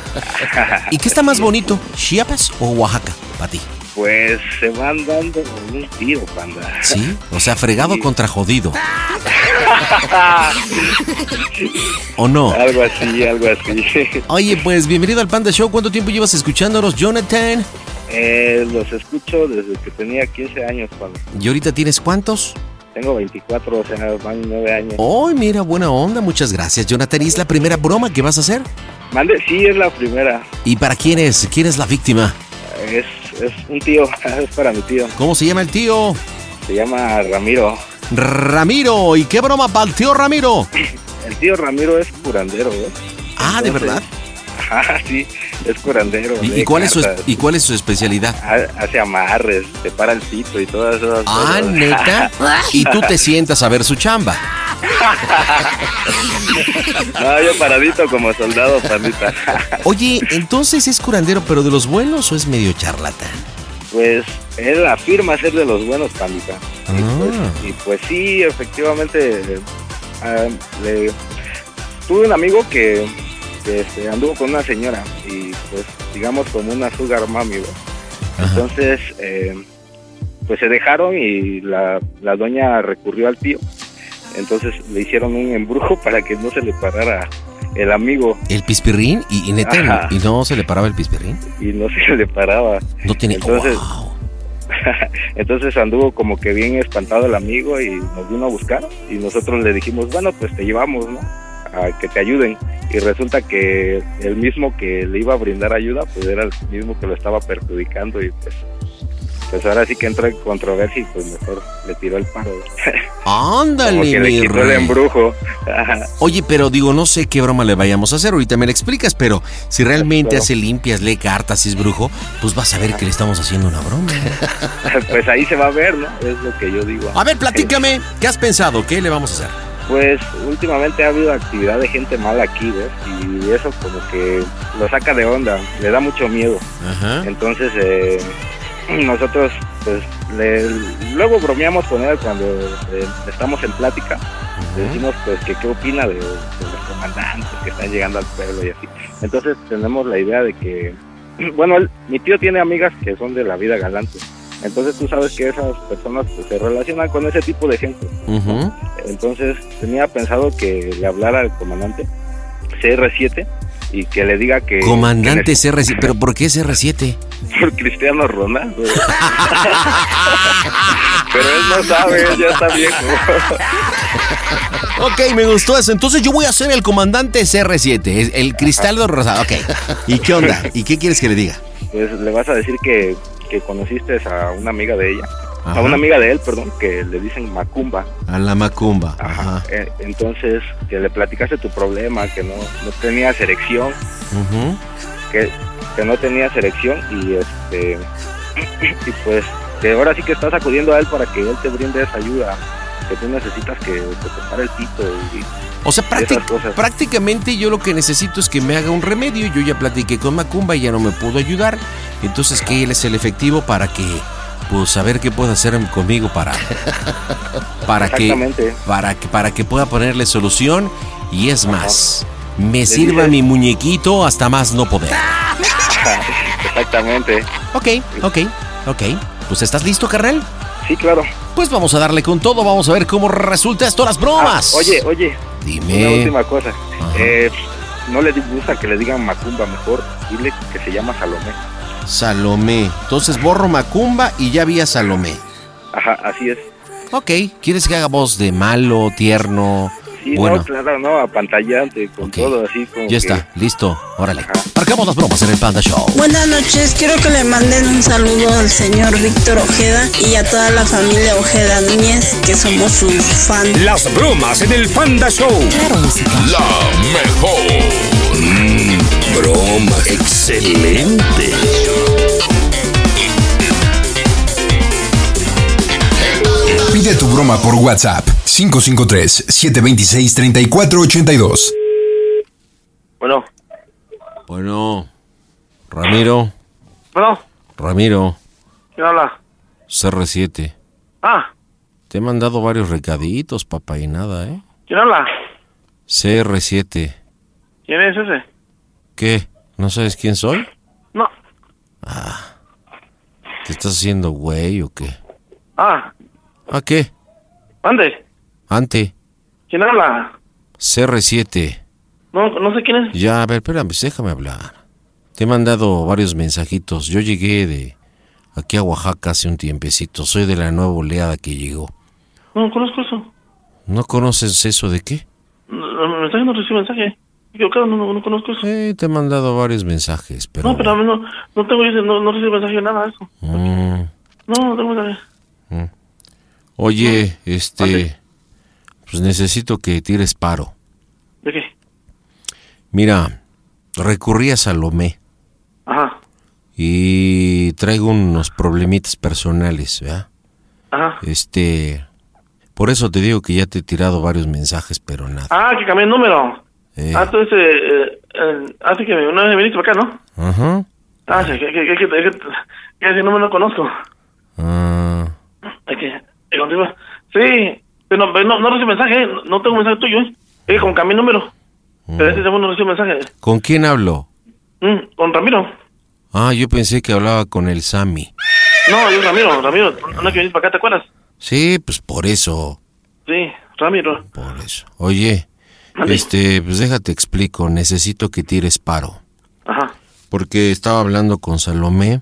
¿Y qué está más bonito, Chiapas o Oaxaca, para ti? Pues se van dando un tiro, Panda. ¿Sí? O sea, fregado contra jodido. ¿O no? Algo así, algo así. Oye, pues bienvenido al Panda Show. ¿Cuánto tiempo llevas escuchándonos, Jonathan? Eh, los escucho desde que tenía 15 años, Panda. ¿Y ahorita tienes cuántos? Tengo 24, o sea, van 9 años. Oh, mira, buena onda. Muchas gracias, Jonathan. ¿Y es la primera broma que vas a hacer? Mande, sí, es la primera. ¿Y para quién es? ¿Quién es la víctima? Es, es un tío, es para mi tío. ¿Cómo se llama el tío? Se llama Ramiro. Ramiro. ¿Y qué broma para el tío Ramiro? El tío Ramiro es curandero, ¿eh? Ah, ¿de verdad? Ajá, sí, es curandero. ¿Y, cuál es su, cartas, ¿Y cuál es su especialidad? ha- Hace amarres, te para el pito y todas esas Ah, cosas. neta. Y tú te sientas a ver su chamba. no, yo paradito como soldado, pandita. Oye, entonces es curandero, pero de los buenos o es medio charlatán? Pues él afirma ser de los buenos, pandita. Ah. Y pues sí, efectivamente, ah, le- tuve un amigo que, que, este, anduvo con una señora y pues digamos como una sugar mami. Entonces, eh, pues se dejaron y la, la doña recurrió al tío. Entonces le hicieron un embrujo para que no se le parara el amigo ¿El pispirrín? ¿Y, y neta, y no se le paraba el pispirrín? y no se le paraba. No tiene... Entonces, entonces anduvo como que bien espantado el amigo y nos vino a buscar y nosotros le dijimos, bueno, pues te llevamos, ¿no? A que te ayuden. Y resulta que el mismo que le iba a brindar ayuda, pues era el mismo que lo estaba perjudicando y pues, pues ahora sí que entró en controversia y pues mejor le tiró el paro. Ándale, como que le quitó el embrujo. Oye, pero digo, no sé qué broma le vayamos a hacer. Ahorita me la explicas, pero si realmente Claro. hace limpias, lee cartas y es brujo, pues vas a ver que le estamos haciendo una broma. pues ahí se va a ver, ¿no? Es lo que yo digo. A ver, platícame, ¿qué has pensado? ¿Qué le vamos a hacer? Pues últimamente ha habido actividad de gente mala aquí, ¿ves? Y eso como que lo saca de onda, le da mucho miedo. Ajá. Entonces eh, nosotros pues le- luego bromeamos con él cuando eh, estamos en plática. Le decimos pues que qué opina de, de los comandantes que están llegando al pueblo y así. Entonces tenemos la idea de que, bueno, él- mi tío tiene amigas que son de la vida galante. Entonces tú sabes que esas personas pues, se relacionan con ese tipo de gente. Entonces tenía pensado que le hablara al comandante CR7 y que le diga que... Comandante que neces- CR7, pero ¿por qué CR7? por Cristiano Ronaldo. Pero él no sabe, él ya está viejo. Ok, me gustó eso. Entonces yo voy a ser el comandante CR7, es el cristal rosado. Ok. ¿Y qué onda? ¿Y qué quieres que le diga? Pues le vas a decir que, que conociste a una amiga de ella, Ajá. a una amiga de él, perdón, que le dicen Macumba. A la macumba. Ajá. Eh, entonces, que le platicaste tu problema, que no, no tenías erección, que, que no tenías erección y este y pues que ahora sí que estás acudiendo a él para que él te brinde esa ayuda que tú necesitas que, que te pare el pito y, O sea, prácti- prácticamente yo lo que necesito es que me haga un remedio. Yo ya platiqué con Macumba y ya no me pudo ayudar. Entonces que él es el efectivo para que, pues, saber qué puede hacer conmigo para, para que, para que, para que pueda ponerle solución. Y es más, me Le sirva dices- mi muñequito hasta más no poder. Exactamente. Ok, ok, ok. Pues, ¿estás listo, carnal? Sí, claro. Pues vamos a darle con todo, vamos a ver cómo resulta esto las bromas. Ah, oye, oye. Dime. Una última cosa. Eh, no le gusta que le digan Macumba, mejor dile que se llama Salomé. Salomé. Entonces borro Macumba y ya vi a Salomé. Ajá, así es. Ok, ¿quieres que haga voz de malo, tierno? Sí, bueno, no, claro, no, apantallante, con todo así como ya que- está, listo, órale. Marcamos las bromas en el Panda Show. Buenas noches, quiero que le manden un saludo al señor Víctor Ojeda y a toda la familia Ojeda Núñez, que somos sus fans. Las bromas en el Panda Show. La mejor. Mm, broma. Excelente. Pide tu broma por WhatsApp 553-726-3482. Bueno, Bueno, Ramiro, bueno, Ramiro, ¿quién habla? CR7. Ah, Te he mandado varios recaditos, papá, y nada, ¿eh? ¿quién habla? CR7. ¿Quién es ese? ¿Qué? ¿No sabes quién soy? No. ¿Te estás haciendo güey o qué? Ah, ¿A qué? ¿dónde? Ante. ¿Quién habla? CR7. No, no sé quién es. Ya, a ver, espérame, déjame hablar. Te he mandado varios mensajitos. Yo llegué de aquí a Oaxaca hace un tiempecito. Soy de la nueva oleada que llegó. No, conozco eso. ¿No conoces eso de qué? No, no, mensaje no recibe mensaje. Equivocado, no, no, no conozco eso. Sí, te he mandado varios mensajes, pero... No, pero a mí no, no tengo no, no recibe mensaje de nada de eso. Mm, No, no tengo mensaje. Oye, este... Pues necesito que tires paro. ¿De qué? Mira, recurrí a Salomé Ajá, y traigo unos problemitas personales, ¿verdad? ajá. Este... Por eso te digo que ya te he tirado varios mensajes, pero nada. Ah, que cambié el número. Eh. Ah, entonces, eh, eh, hace que me- una vez viniste para acá, ¿no? Ajá. Ah, sí, que, que, que, que, que, que ese número no conozco. Ah, que, eh. Sí, no, pero no, no recibo mensaje, no, no tengo mensaje tuyo, ¿eh? Que como cambié número. Pero ese teléfono no recibe mensaje. ¿Con quién hablo? Mm, con Ramiro. Ah, yo pensé que hablaba con el Sammy. No, yo Ramiro, Ramiro. No que viniste para acá, ¿te acuerdas? Sí, pues por eso. Sí, Ramiro. Por eso. Oye, este, pues déjate explico. Necesito que tires paro. Ajá, Porque estaba hablando con Salomé.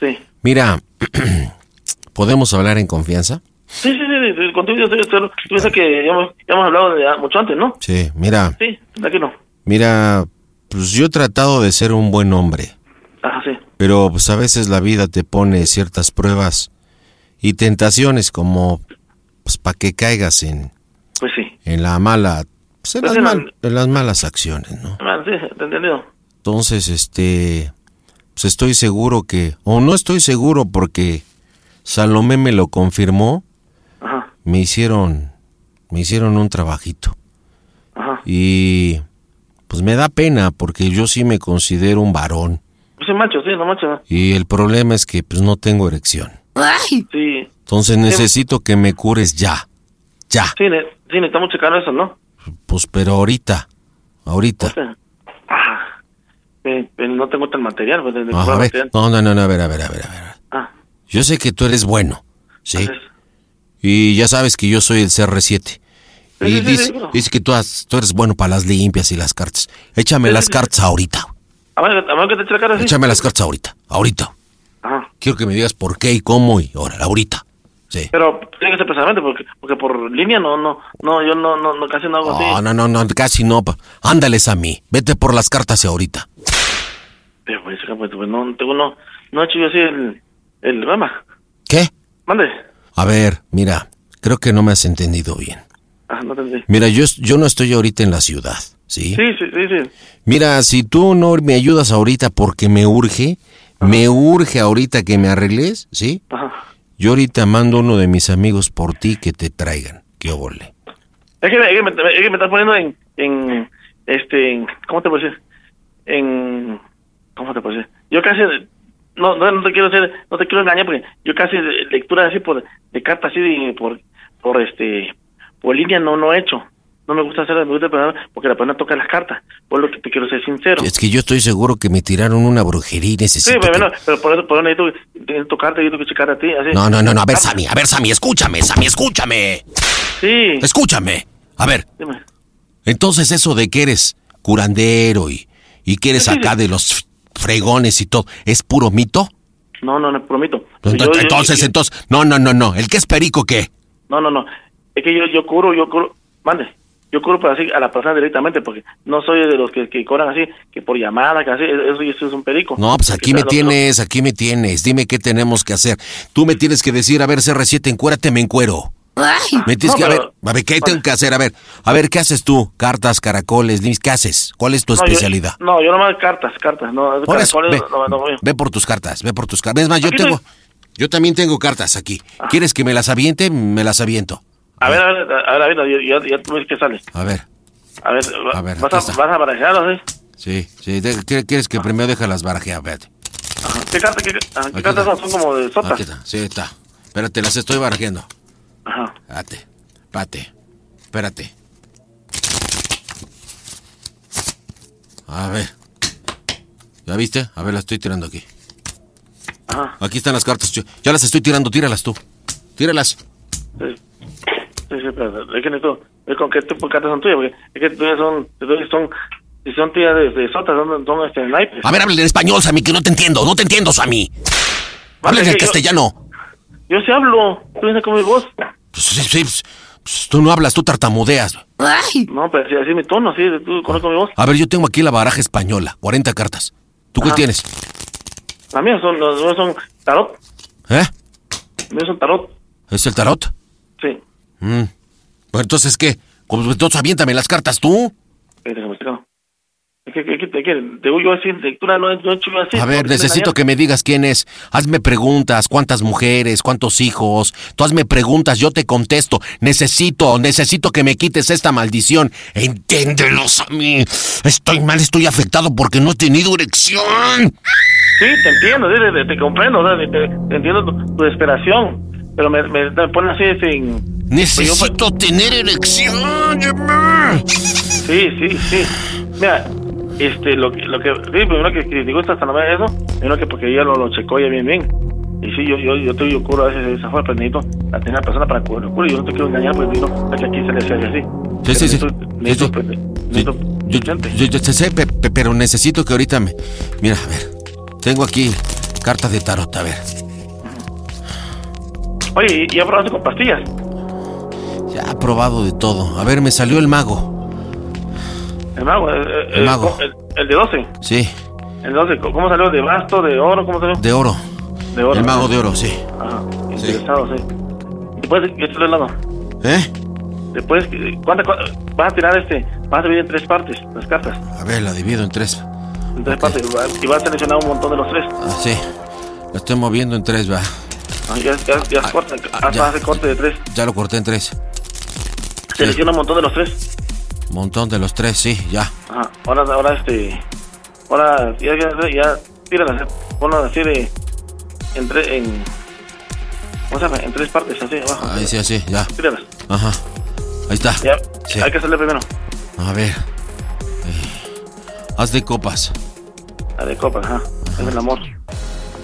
sí. Mira, ¿podemos hablar en confianza? Sí, sí, sí, sí, contigo yo estoy, piensas que ya hemos, ya hemos hablado de, ah, mucho antes, ¿no? Sí, mira, Sí, tranquilo. mira, pues yo he tratado de ser un buen hombre. Ajá, sí. Pero pues a veces la vida te pone ciertas pruebas y tentaciones como pues para que caigas en, Pues sí. en la mala, pues, en, Pues las sí, mal- en las malas acciones, ¿no? Ah, sí, te entendido. Entonces, este, pues estoy seguro que, o no estoy seguro porque Salomé me lo confirmó, me hicieron, me hicieron un trabajito ajá. y pues me da pena porque yo sí me considero un varón Pues sí, macho, sí, no macho. y el problema es que pues no tengo erección. Sí, Entonces necesito que me cures ya, ya, sí, ne- sí, necesitamos checar eso, ¿no? pues pero ahorita, ahorita. Sí. Ah, eh, pero no tengo tal material, pues, de, de comprar a ver, material. no, no, no, no, a ver, a ver, a ver, a ver. Ah. Yo sé que tú eres bueno, ¿sí? Y ya sabes que yo soy el CR7. Y Sí, sí, sí, dice, dice que tú, has- tú eres bueno para las limpias y las cartas. Échame las cartas ahorita. A ver, a ver que te eche la cara. Échame las cartas ahorita. Ahorita. Ajá. Quiero que me digas por qué y cómo y ahora, ahorita. Sí. Pero tiene que ser personalmente, porque, porque por línea no, no, no, yo no, no, no casi no hago así. No, no, no, no, casi no. pa. Ándales a mí. Vete por las cartas ahorita. Pero pues, pues, pues, no, tengo, no, no he hecho yo así el, el programa. ¿Qué? Mande. A ver, mira, creo que no me has entendido bien. Ah, no te entendí. Mira, yo, yo no estoy ahorita en la ciudad, ¿sí? Sí, sí, sí, sí. Mira, si tú no me ayudas ahorita porque me urge, me urge ahorita que me arregles, ¿sí? Ajá. Yo ahorita mando uno de mis amigos por ti que te traigan. ¿Qué óvole? Es que, es que me, es que me estás poniendo en, en, este, en- ¿cómo te puedo decir? En, ¿cómo te puedo decir? Yo casi, no, no, no te quiero hacer, no te quiero engañar porque yo casi lectura así por, de cartas así de, por, por este, por línea no, no he hecho. No me gusta hacer me gusta poner- porque la persona toca las cartas. Por lo que te quiero ser sincero. Es que yo estoy seguro que me tiraron una brujería y Sí, necesito... pero, que- no, pero por eso, por eso necesito, tocarte, necesito que checar a ti. Así. No, no, no, no, a ver, Sammy, a ver, Sammy, escúchame, Sammy, escúchame. Sí. Escúchame. A ver, Dime. entonces eso de que eres curandero y, y que eres Sí, sí, acá sí. de los fregones y todo, ¿es puro mito? No, no, no. Entonces, Yo- yo- entonces, yo- entonces, no, no, no, no, el que es perico, ¿qué? No, no, no. Es que yo, yo curo, yo curo. Mande. Yo curo para así a la persona directamente porque no soy de los que, que cobran así, que por llamada, que así. Eso, eso es un perico. No, pues aquí Porque me no- tienes, aquí me tienes. Dime qué tenemos que hacer. Tú me tienes que decir, a ver, CR7, encuérate, me encuero. Me tienes No, que, a ver, a ver, ¿qué tengo que hacer? A ver, a ver, ¿qué haces tú? Cartas, caracoles, ¿qué haces? ¿Cuál es tu No, yo- especialidad? no, yo nomás cartas, cartas. No, caracoles, ve, no, no, no, ve por tus cartas, ve por tus cartas. Es más, yo Aquí tengo, yo también tengo cartas aquí. ¿Quieres que me las aviente? Me las aviento. A ver, a ver, a ver, a ver, ya, ya, tú ves que sale. A ver, A ver, va- A ver, vas, a, vas a ¿sí? sí, de- ¿qué- ¿Quieres que primero deje las barajeas? Vete. Ajá. ¿Qué, cartas, qué, ah, qué cartas son? Son como de sotas. Aquí está, sí, está. Espérate, las estoy barajeando. Ajá. Espérate, espérate, espérate. A ver. ¿Ya viste? A ver, las estoy tirando aquí. Ajá. Aquí están las cartas. Yo- Ya las estoy tirando, tíralas tú. Tíralas. Sí, sí, sí, pero es que necesito ver con qué tipo de cartas son tuyas, porque es que tuyas son, tuyas son, si son tuyas de, de sotas, son, son este, naipes. A ver, háblale en español, Sammy, que no te entiendo. No te entiendo, Sammy. Háblale es en castellano. Yo sí hablo, tú vienes con mi voz. Pues, sí, sí, pues, pues, tú no hablas, tú tartamudeas. No, pero así, así es mi tono, así, tú conozco mi voz. A ver, yo tengo aquí la baraja española, 40 cartas. ¿Tú qué Ajá. tienes? Las mías son, las mías son tarot, ¿Eh? las mías son tarot, ¿Es el tarot? sí. Mm. Pues entonces, ¿qué? Pues entonces aviéntame las cartas tú. Déjame es que, te digo yo así, lectura no, no he hecho yo así. A ver, necesito que me digas quién es. Hazme preguntas, cuántas mujeres, cuántos hijos. Tú hazme preguntas, yo te contesto. Necesito, necesito que me quites esta maldición. Entiéndelos a mí. Estoy mal, estoy afectado porque no he tenido erección. Sí, te entiendo, sí, te, te comprendo, te, te entiendo tu, tu desesperación, pero me, me, me ponen así sin... Necesito tener erección. Sí, sí, sí. Mira, este, lo que, lo que, sí, primero que, que te gusta hasta no ver eso, primero que porque ella lo, lo checó ya bien, bien. Y sí, yo, yo, yo te yo curo a veces esa forma, pero necesito la tener persona para cubrir, curo, yo no te quiero engañar, porque digo, es que aquí se le hace así. Sí, sí, sí. Necesito- necesito- pues, necesito- Yo, yo- yo te sé, pe- pe- pero necesito que ahorita me... Mira, a ver. Tengo aquí cartas de tarot, a ver. Oye, ¿y ya probaste con pastillas? Ya he probado de todo. A ver, me salió el mago. El mago, eh, El mago. El, el de 12. Sí, El 12, ¿cómo salió? ¿De basto, de oro? ¿Cómo salió? de oro. De oro. El mago de oro, sí. Ajá, interesado, sí. Después, ¿qué estoy hablando? ¿Eh? Después, ¿cuántas vas a tirar este? Vas a dividir en tres partes las cartas. A ver, la divido en tres. En tres partes. y va- Y vas a seleccionar un montón de los tres. Ah, sí. La estoy moviendo en tres, va. Ah, ya, ya, ya corta, ya. haz el corte de tres. Ya lo corté en tres. Selecciona un montón de los tres. Montón de los tres, sí, ya. Ajá. Ahora, ahora este. Ahora, ya, ya, ya tíralas. Ponlas así de. En tres. En, ¿Cómo se llama? En tres partes, así abajo. Ahí sí, así, ya. Tíralas. Ajá. Ahí está. Ya. Sí. Hay que hacerle primero. A ver. Eh, Haz de copas. La de copa, ajá. Es el amor.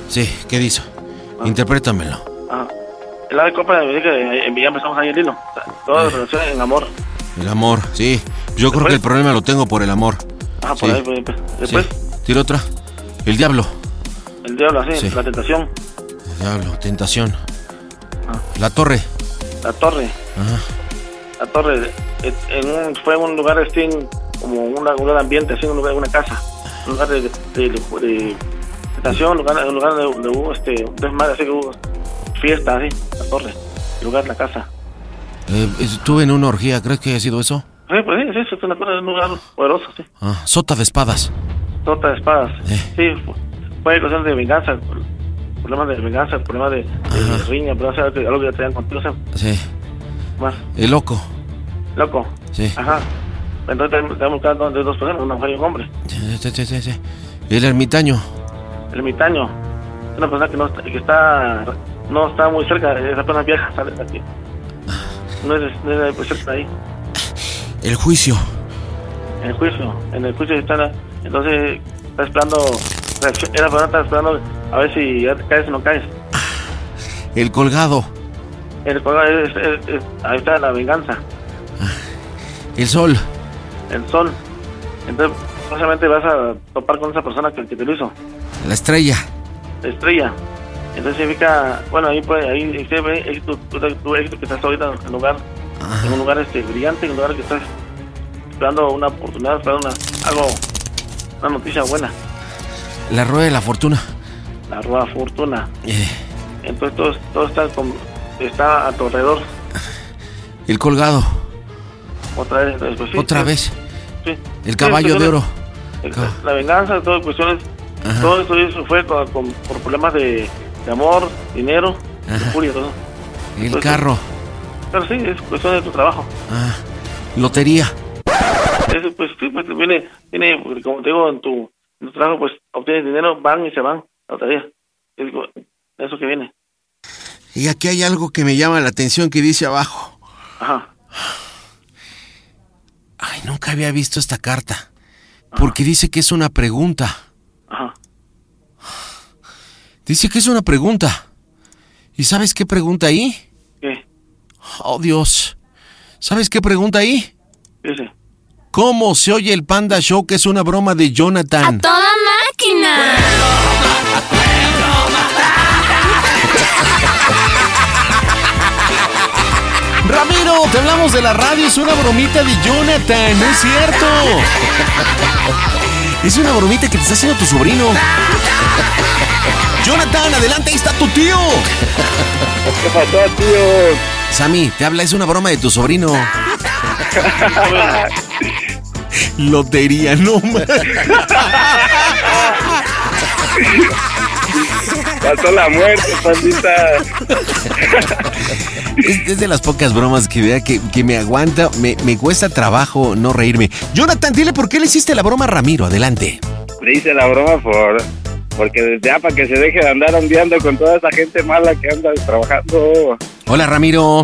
Sí, ¿qué dice? Interprétamelo. Ajá. El lado de copa, me dice que eh, ya empezamos ahí el hilo. O sea, Todas las relaciones en amor. El amor, sí. Yo creo que el problema lo tengo por el amor. Ah, por Sí. ahí, por ahí, pues. Después, Sí. Tira otra. El diablo. el diablo, Sí. la tentación, El diablo, tentación. Ah. La torre. la torre. Ajá. La torre eh, en un, fue un lugar así, como un lugar de ambiente, así, un lugar, una casa. Un lugar de, de, de, de tentación, un lugar, un lugar de, de hubo, este, desmadre, así que hubo fiesta, así, la torre. El lugar, la casa. Eh, estuve en una orgía, ¿crees que haya sido eso? Sí, pues sí, sí, es una cosa, un lugar poderoso, sí. Ah, sota de espadas. Sota de espadas. Eh. Sí, fue cuestión de venganza, problemas de venganza, problemas de, de riña, sea, que algo que te dan contigo, o sea, Sí. más El loco. loco. Sí. Ajá. Entonces tenemos de dos personas, una mujer y un hombre. Sí, sí, sí, sí, sí. El ermitaño. El ermitaño es una persona que no está, que está no está muy cerca, esa persona viaja, sale de aquí. No es, no es muy cerca de ahí. El juicio. El juicio. En el juicio está. Entonces, está esperando. Era para estar esperando a ver si ya te caes o no caes. El colgado. El colgado es, es- es- ahí está la venganza. El sol. El sol. Entonces, próximamente vas a topar con esa persona que, que te lo hizo. La estrella. La estrella. Entonces significa, bueno, ahí puede, ahí se ve éxito, tu, tu éxito que estás ahorita en un en un lugar este brillante, en un lugar que estás esperando una oportunidad, esperando una, algo, una noticia buena, La rueda de la fortuna. la rueda fortuna. Eh, Entonces todo, todo está, con- está a tu alrededor. el colgado. Otra vez, pues, sí, Otra sí, vez. sí. El caballo de oro. La venganza, todo cuestiones, Ajá. todo esto eso fue con- con- por problemas de, de amor, dinero, de furia, todo. El Entonces, carro. Pero sí, es cuestión de tu trabajo. Ah, lotería. Eso, pues sí, pues viene, viene, como te digo, en tu, en tu trabajo, pues obtienes dinero, van y se van la co- eso que viene. Y aquí hay algo que me llama la atención que dice abajo. Ajá. Ay, nunca había visto esta carta. Porque dice que es una pregunta. Ajá. Dice que es una pregunta. ¿Y sabes qué pregunta ahí? Oh, Dios. ¿Sabes qué pregunta ahí? ¿Qué dice? ¿Cómo se oye el Panda Show que es una broma de Jonathan? ¡Toda máquina! Ramiro, te hablamos de la radio, es una bromita de Jonathan, no es cierto. Es una bromita que te está haciendo tu sobrino. Jonathan, adelante, ahí está tu tío. ¿Qué pasó, tío? Sammy, te habla, es una broma de tu sobrino. Lotería, no ma- Pasó la muerte, pandita. Es, es de las pocas bromas que vea que, que me aguanta, me, me cuesta trabajo no reírme. Jonathan, dile por qué le hiciste la broma a Ramiro, adelante. Le hice la broma por... Porque ya para que se deje de andar ondeando con toda esa gente mala que anda trabajando. Hola Ramiro.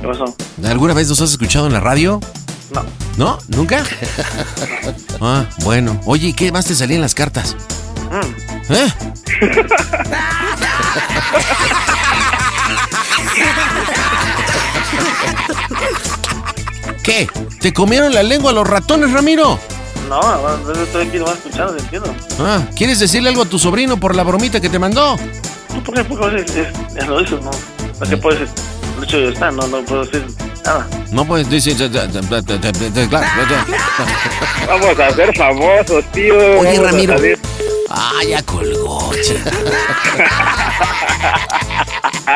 ¿Qué pasó? ¿Alguna vez nos has escuchado en la radio? No. ¿No? ¿Nunca? Ah, bueno. Oye, ¿y qué más te salían las cartas? Mm. ¿Eh? ¿Qué? ¿Te comieron la lengua los ratones, Ramiro? No, no, yo estoy aquí nomás escuchando, te entiendo. Ah, ¿quieres decirle algo a tu sobrino por la bromita que te mandó? ¿Tú por qué? Porque ya lo hizo, no. No se puede decir. El hecho ya está, no, no puedo decir nada. No puedes decir... Claro, Vamos a ser famosos, tío. Oye, Ramiro. Ah, ya colgó.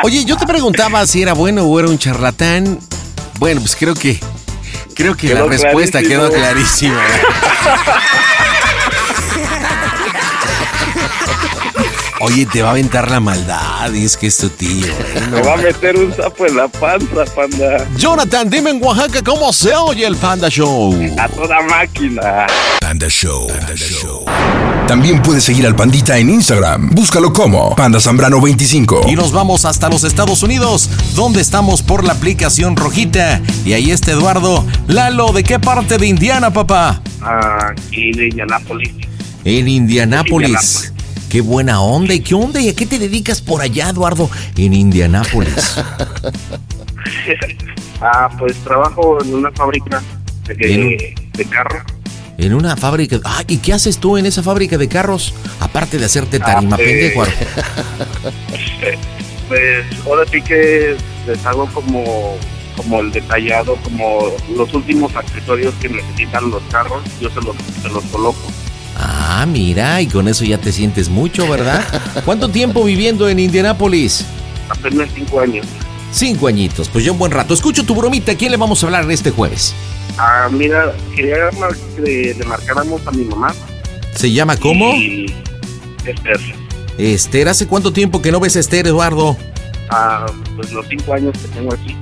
Oye, yo te preguntaba si era bueno o era un charlatán. Bueno, pues creo que. Creo que la respuesta clarísimo. quedó clarísima. Oye, te va a aventar la maldad. Y es que es tu tío. Me va a meter un sapo en la panza, panda. Jonathan, dime en Oaxaca cómo se oye el Panda Show. A toda máquina. Panda Show. También puedes seguir al Pandita en Instagram. Búscalo como Panda Zambrano 25. Y nos vamos hasta los Estados Unidos, donde estamos por la aplicación rojita. Y ahí está Eduardo. Lalo, ¿de qué parte de Indiana, papá? Aquí de Indianápolis. En Indianápolis. Qué buena onda. ¿Y qué onda? ¿Y a qué te dedicas por allá, Eduardo? En Indianápolis. ah, pues trabajo en una fábrica de, de carro. En una fábrica. Ah, ¿y qué haces tú en esa fábrica de carros? Aparte de hacerte tarima pues- pendejo. Eh, Pues ahora sí que les hago como, como el detallado, como los últimos accesorios que necesitan los carros, yo se los, se los coloco. Ah, mira, y con eso ya te sientes mucho, ¿verdad? ¿Cuánto tiempo viviendo en Indianápolis? Apenas cinco años. Cinco añitos, pues ya un buen rato. Escucho tu bromita, ¿a quién le vamos a hablar este jueves? Ah, mira, quería que le marcáramos a mi mamá. ¿Se llama cómo? Y Esther. Esther, ¿hace cuánto tiempo que no ves a Esther, Eduardo? Ah, pues los cinco años que tengo aquí.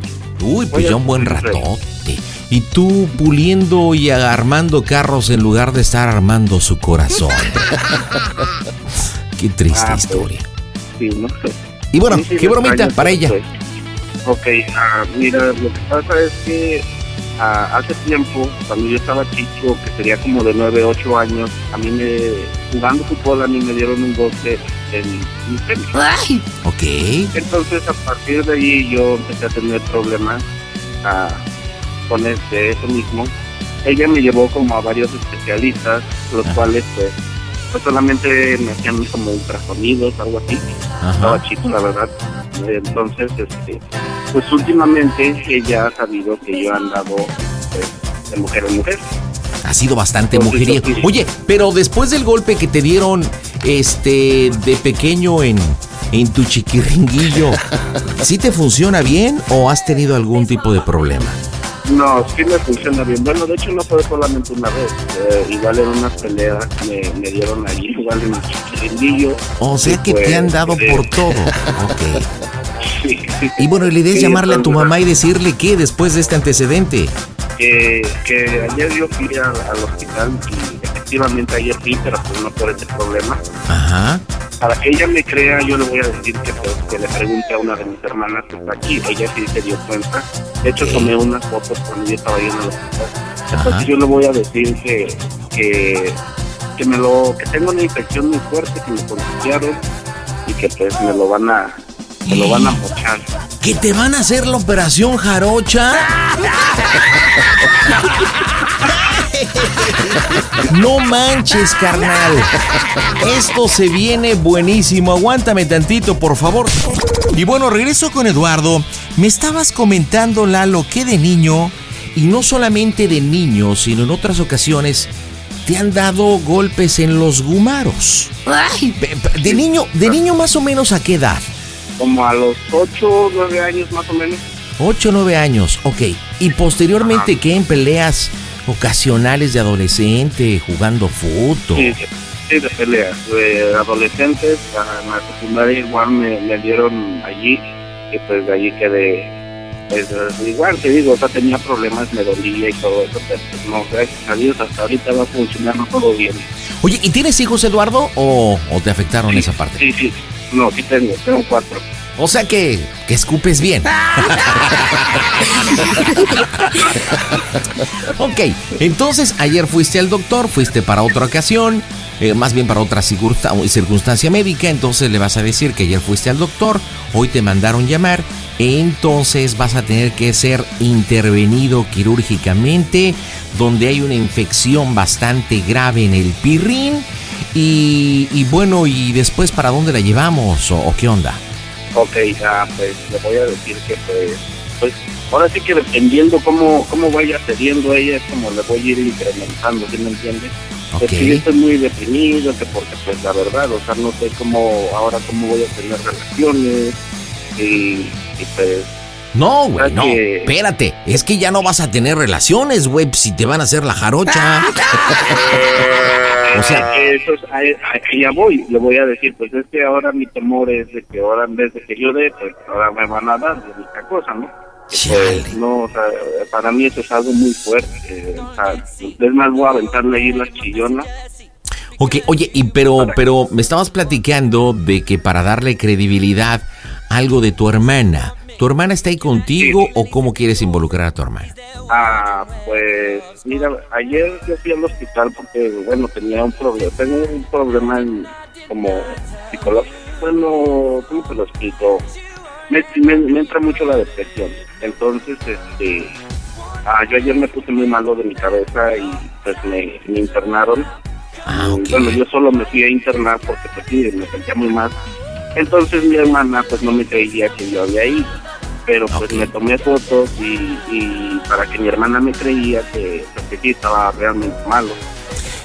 Uy, pues ya un buen ratote. Y tú puliendo y armando carros en lugar de estar armando su corazón. Qué triste Ah, pues, historia. Sí, ¿no? Y bueno, Sí, sí, ¿qué bromita para ella? pues, Ok, ah, mira, lo que pasa es que a- hace tiempo, cuando yo estaba chico, que sería como de 9, 8 años, a mí me, jugando fútbol, a mí me dieron un golpe en mi tenis. Ok. Entonces, a partir de ahí, yo empecé a tener problemas ah, con este, eso mismo. Ella me llevó como a varios especialistas, los cuales, pues, pues solamente me hacían como ultrasonidos, algo así. Estaba chico, la verdad. Entonces, este, pues últimamente ella ha sabido que yo he andado pues, de mujer en mujer. Ha sido bastante mujeriego. Oye, pero después del golpe que te dieron este de pequeño en, en tu chiquiringuillo, ¿sí te funciona bien o has tenido algún tipo de problema? No, sí me funciona bien. Bueno, de hecho no fue solamente una vez. Eh, igual en unas peleas me, me dieron allí, igual en chiquirindillo. O sea que te han dado eh, por todo. Ok. Sí, sí, Y bueno, la idea es Sí, llamarle a tu mamá y decirle que después de este antecedente. Que, que ayer yo fui al, al hospital y efectivamente ayer fui, pero pues no por ese problema. Ajá. Para que ella me crea, yo le voy a decir que, pues, que le pregunte a una de mis hermanas que está aquí. Ella sí se dio cuenta. De hecho, tomé unas fotos cuando yo estaba yendo al hospital. Entonces yo le voy a decir que, que, que me lo, que tengo una infección muy fuerte, que me contagiaron y que pues me lo van a, me lo van a mochar. ¿Que te van a hacer la operación jarocha? No manches, carnal. Esto se viene buenísimo. Aguántame tantito, por favor. Y bueno, regreso con Eduardo. Me estabas comentando, Lalo, que de niño, y no solamente de niño, sino en otras ocasiones, te han dado golpes en los gumaros. Pe- De niño, de niño más o menos a qué edad? Como a los 8 o 9 años más o menos. 8 o 9 años, ok. Y posteriormente, ¿qué? En peleas ocasionales de adolescente, jugando fútbol. Sí, sí, de peleas. De adolescentes, en la secundaria igual me, me dieron allí, y pues de allí quedé. Pues, igual te digo, o sea, tenía problemas, me dolía y todo eso, pero pues, no, gracias a Dios, hasta ahorita va funcionando todo bien. Oye, ¿y tienes hijos, Eduardo? ¿O, o te afectaron esa parte? Sí, sí, no, sí tengo, tengo cuatro. O sea que, que escupes bien. ok, entonces ayer fuiste al doctor, fuiste para otra ocasión, eh, más bien para otra circunsta- circunstancia médica, entonces le vas a decir que ayer fuiste al doctor, hoy te mandaron llamar, entonces vas a tener que ser intervenido quirúrgicamente, donde hay una infección bastante grave en el pirrín. Y, y bueno, ¿y después para dónde la llevamos o- o qué onda? Ok, ah, pues le voy a decir que pues, pues ahora sí que dependiendo cómo, cómo vaya cediendo ella es como le voy a ir incrementando, ¿sí me entiendes? Pues Ok. que yo estoy muy deprimido, que porque pues la verdad, o sea, no sé cómo, ahora cómo voy a tener relaciones y, y pues... No, güey, ¿sabes no. que- Espérate, es que ya no vas a tener relaciones, güey, si te van a hacer la jarocha. O sea- eso es- a, a- ya voy, le voy a decir, pues es que ahora mi temor es de que ahora en vez de que yo dé, pues ahora me van a dar de esta cosa, ¿no? Pues, no, o sea, para mí eso es algo muy fuerte. eh, o sea, es más, voy a aventarle ahí las chillonas. Ok, oye, y pero, pero me estabas platicando de que para darle credibilidad algo de tu hermana. ¿Tu hermana está ahí contigo o cómo quieres involucrar a tu hermana? Ah, pues mira, ayer yo fui al hospital porque, bueno, tenía un problema, tengo un problema en- como psicológico. Bueno, ¿cómo te lo explico? Me, me- me entra mucho la depresión. Entonces, este, ah, yo ayer me puse muy malo de mi cabeza y pues me, me internaron. Y, Bueno, yo solo me fui a internar porque pues sí, me sentía muy mal. Entonces mi hermana pues no me creía que yo había ido. Pero pues me tomé fotos y, y para que mi hermana me creía que, pues, que sí estaba realmente malo.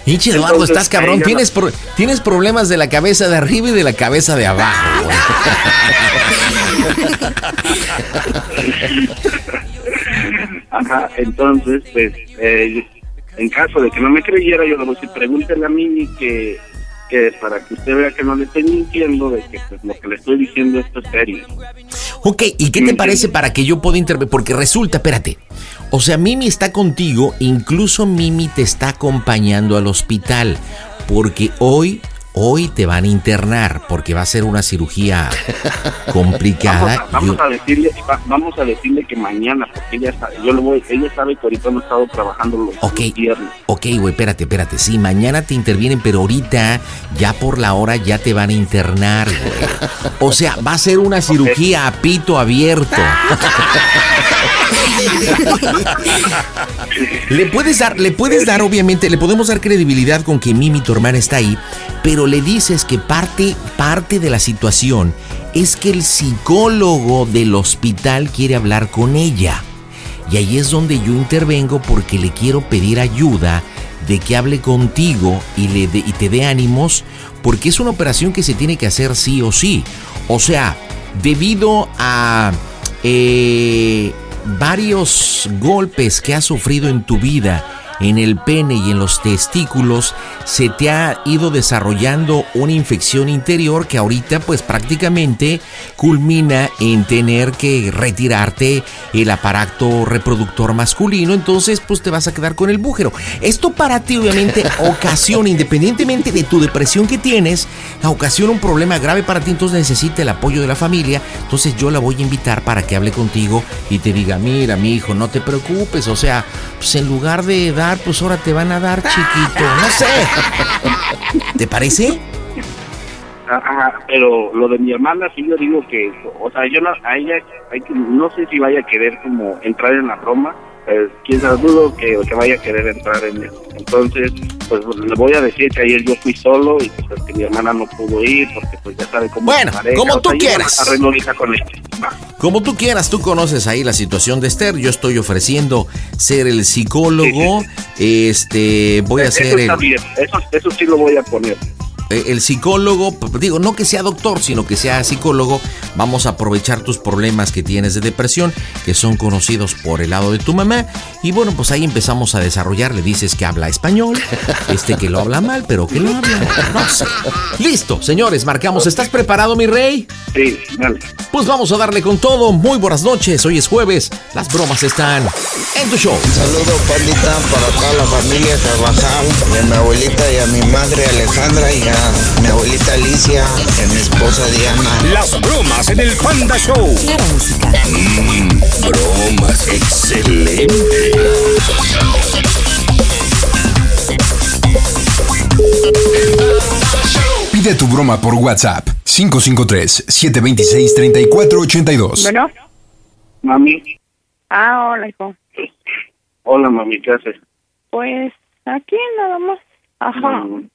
Hinche Eduardo, Entonces, estás cabrón. Tienes, pro- tienes problemas de la cabeza de arriba y de la cabeza de abajo, güey. Ajá, entonces, pues, eh, en caso de que no me creyera, yo le voy a decir, pregúntele a Mimi que, que para que usted vea que no le estoy mintiendo, de que pues, lo que le estoy diciendo es serio. Ok, ¿y qué te parece para que yo pueda intervenir? Porque resulta, espérate. O sea, Mimi está contigo, incluso Mimi te está acompañando al hospital. Porque hoy, hoy te van a internar porque va a ser una cirugía complicada. Vamos, a decirle, va- vamos a decirle que mañana, porque ella sabe, yo le voy, ella sabe que ahorita no he estado trabajando los, Ok. los viernes. Ok, güey, espérate, espérate. Sí, mañana te intervienen, pero ahorita, ya por la hora, ya te van a internar, güey. O sea, va a ser una cirugía a pito abierto. le puedes dar, le puedes dar, obviamente, le podemos dar credibilidad con que Mimi, tu hermana, está ahí, pero le dices que parte, parte de la situación es que el psicólogo del hospital quiere hablar con ella. Y ahí es donde yo intervengo porque le quiero pedir ayuda de que hable contigo y, le dé- y te dé ánimos porque es una operación que se tiene que hacer sí o sí. O sea, debido a eh, varios golpes que has sufrido en tu vida, en el pene y en los testículos, se te ha ido desarrollando una infección interior que ahorita pues prácticamente culmina en tener que retirarte el aparato reproductor masculino, entonces pues te vas a quedar con el bújero. Esto para ti obviamente ocasiona, independientemente de tu depresión que tienes, ocasiona un problema grave para ti, entonces necesita el apoyo de la familia, entonces yo la voy a invitar para que hable contigo y te diga, mira mi hijo, no te preocupes, o sea, pues en lugar de dar, pues ahora te van a dar chiquito, no sé. ¿Te parece? Pero lo de mi hermana sí yo digo que, o sea, yo no, a ella, no sé si vaya a querer como entrar en la broma, eh, quién sabe, dudo que, que vaya a querer entrar en eso. Entonces, pues le voy a decir que ayer yo fui solo y pues que mi hermana no pudo ir porque pues ya sabe cómo Bueno, como O tú sea, quieras. Arreglo con. Como tú quieras, tú conoces ahí la situación de Esther. Yo estoy ofreciendo ser el psicólogo. Este, voy a ser está el, bien, eso, eso sí lo voy a poner. Eh, el psicólogo. Digo, no que sea doctor, sino que sea psicólogo. Vamos a aprovechar tus problemas que tienes de depresión, que son conocidos por el lado de tu mamá. Y bueno, pues ahí empezamos a desarrollar. Le dices que habla español, este que lo habla mal, pero que lo habla. No sé. Listo, señores, marcamos. ¿Estás preparado, mi rey? Sí, dale. Pues vamos a darle con todo. Muy buenas noches. Hoy es jueves. Las bromas están en tu show. Saludo pandita para toda la familia y a mi abuelita y a mi madre Alejandra y a mi abuelita Alicia y mi esposa Diana. Las bromas en el Panda Show. Mmm, bromas, excelente. Pide tu broma por WhatsApp 553-726-3482. Bueno, Mami, ah, hola, hijo. hola mami, ¿qué haces? Pues aquí nada más. Ajá. Mm.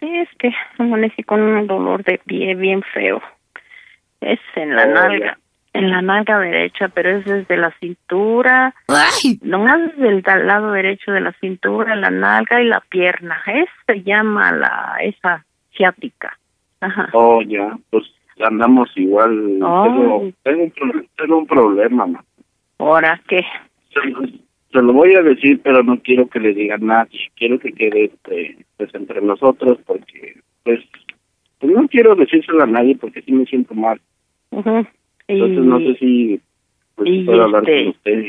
Sí, es que amanecí con un dolor de pie bien feo. Es en la Oh, nalga, en la nalga derecha, pero es desde la cintura. Nomás desde el lado derecho de la cintura, la nalga y la pierna. Es se llama la esa ciática. Ajá. Oh, ya, pues andamos igual. Tengo, Ay. tengo, un, pro- tengo un problema, mamá. Ahora qué? Se lo voy a decir, pero no quiero que le digan nadie. Quiero que quede este, pues, entre nosotros porque, pues, pues, no quiero decírselo a nadie porque sí me siento mal. Ujú. Entonces Y- no sé si pues, y puedo hablar este- con usted.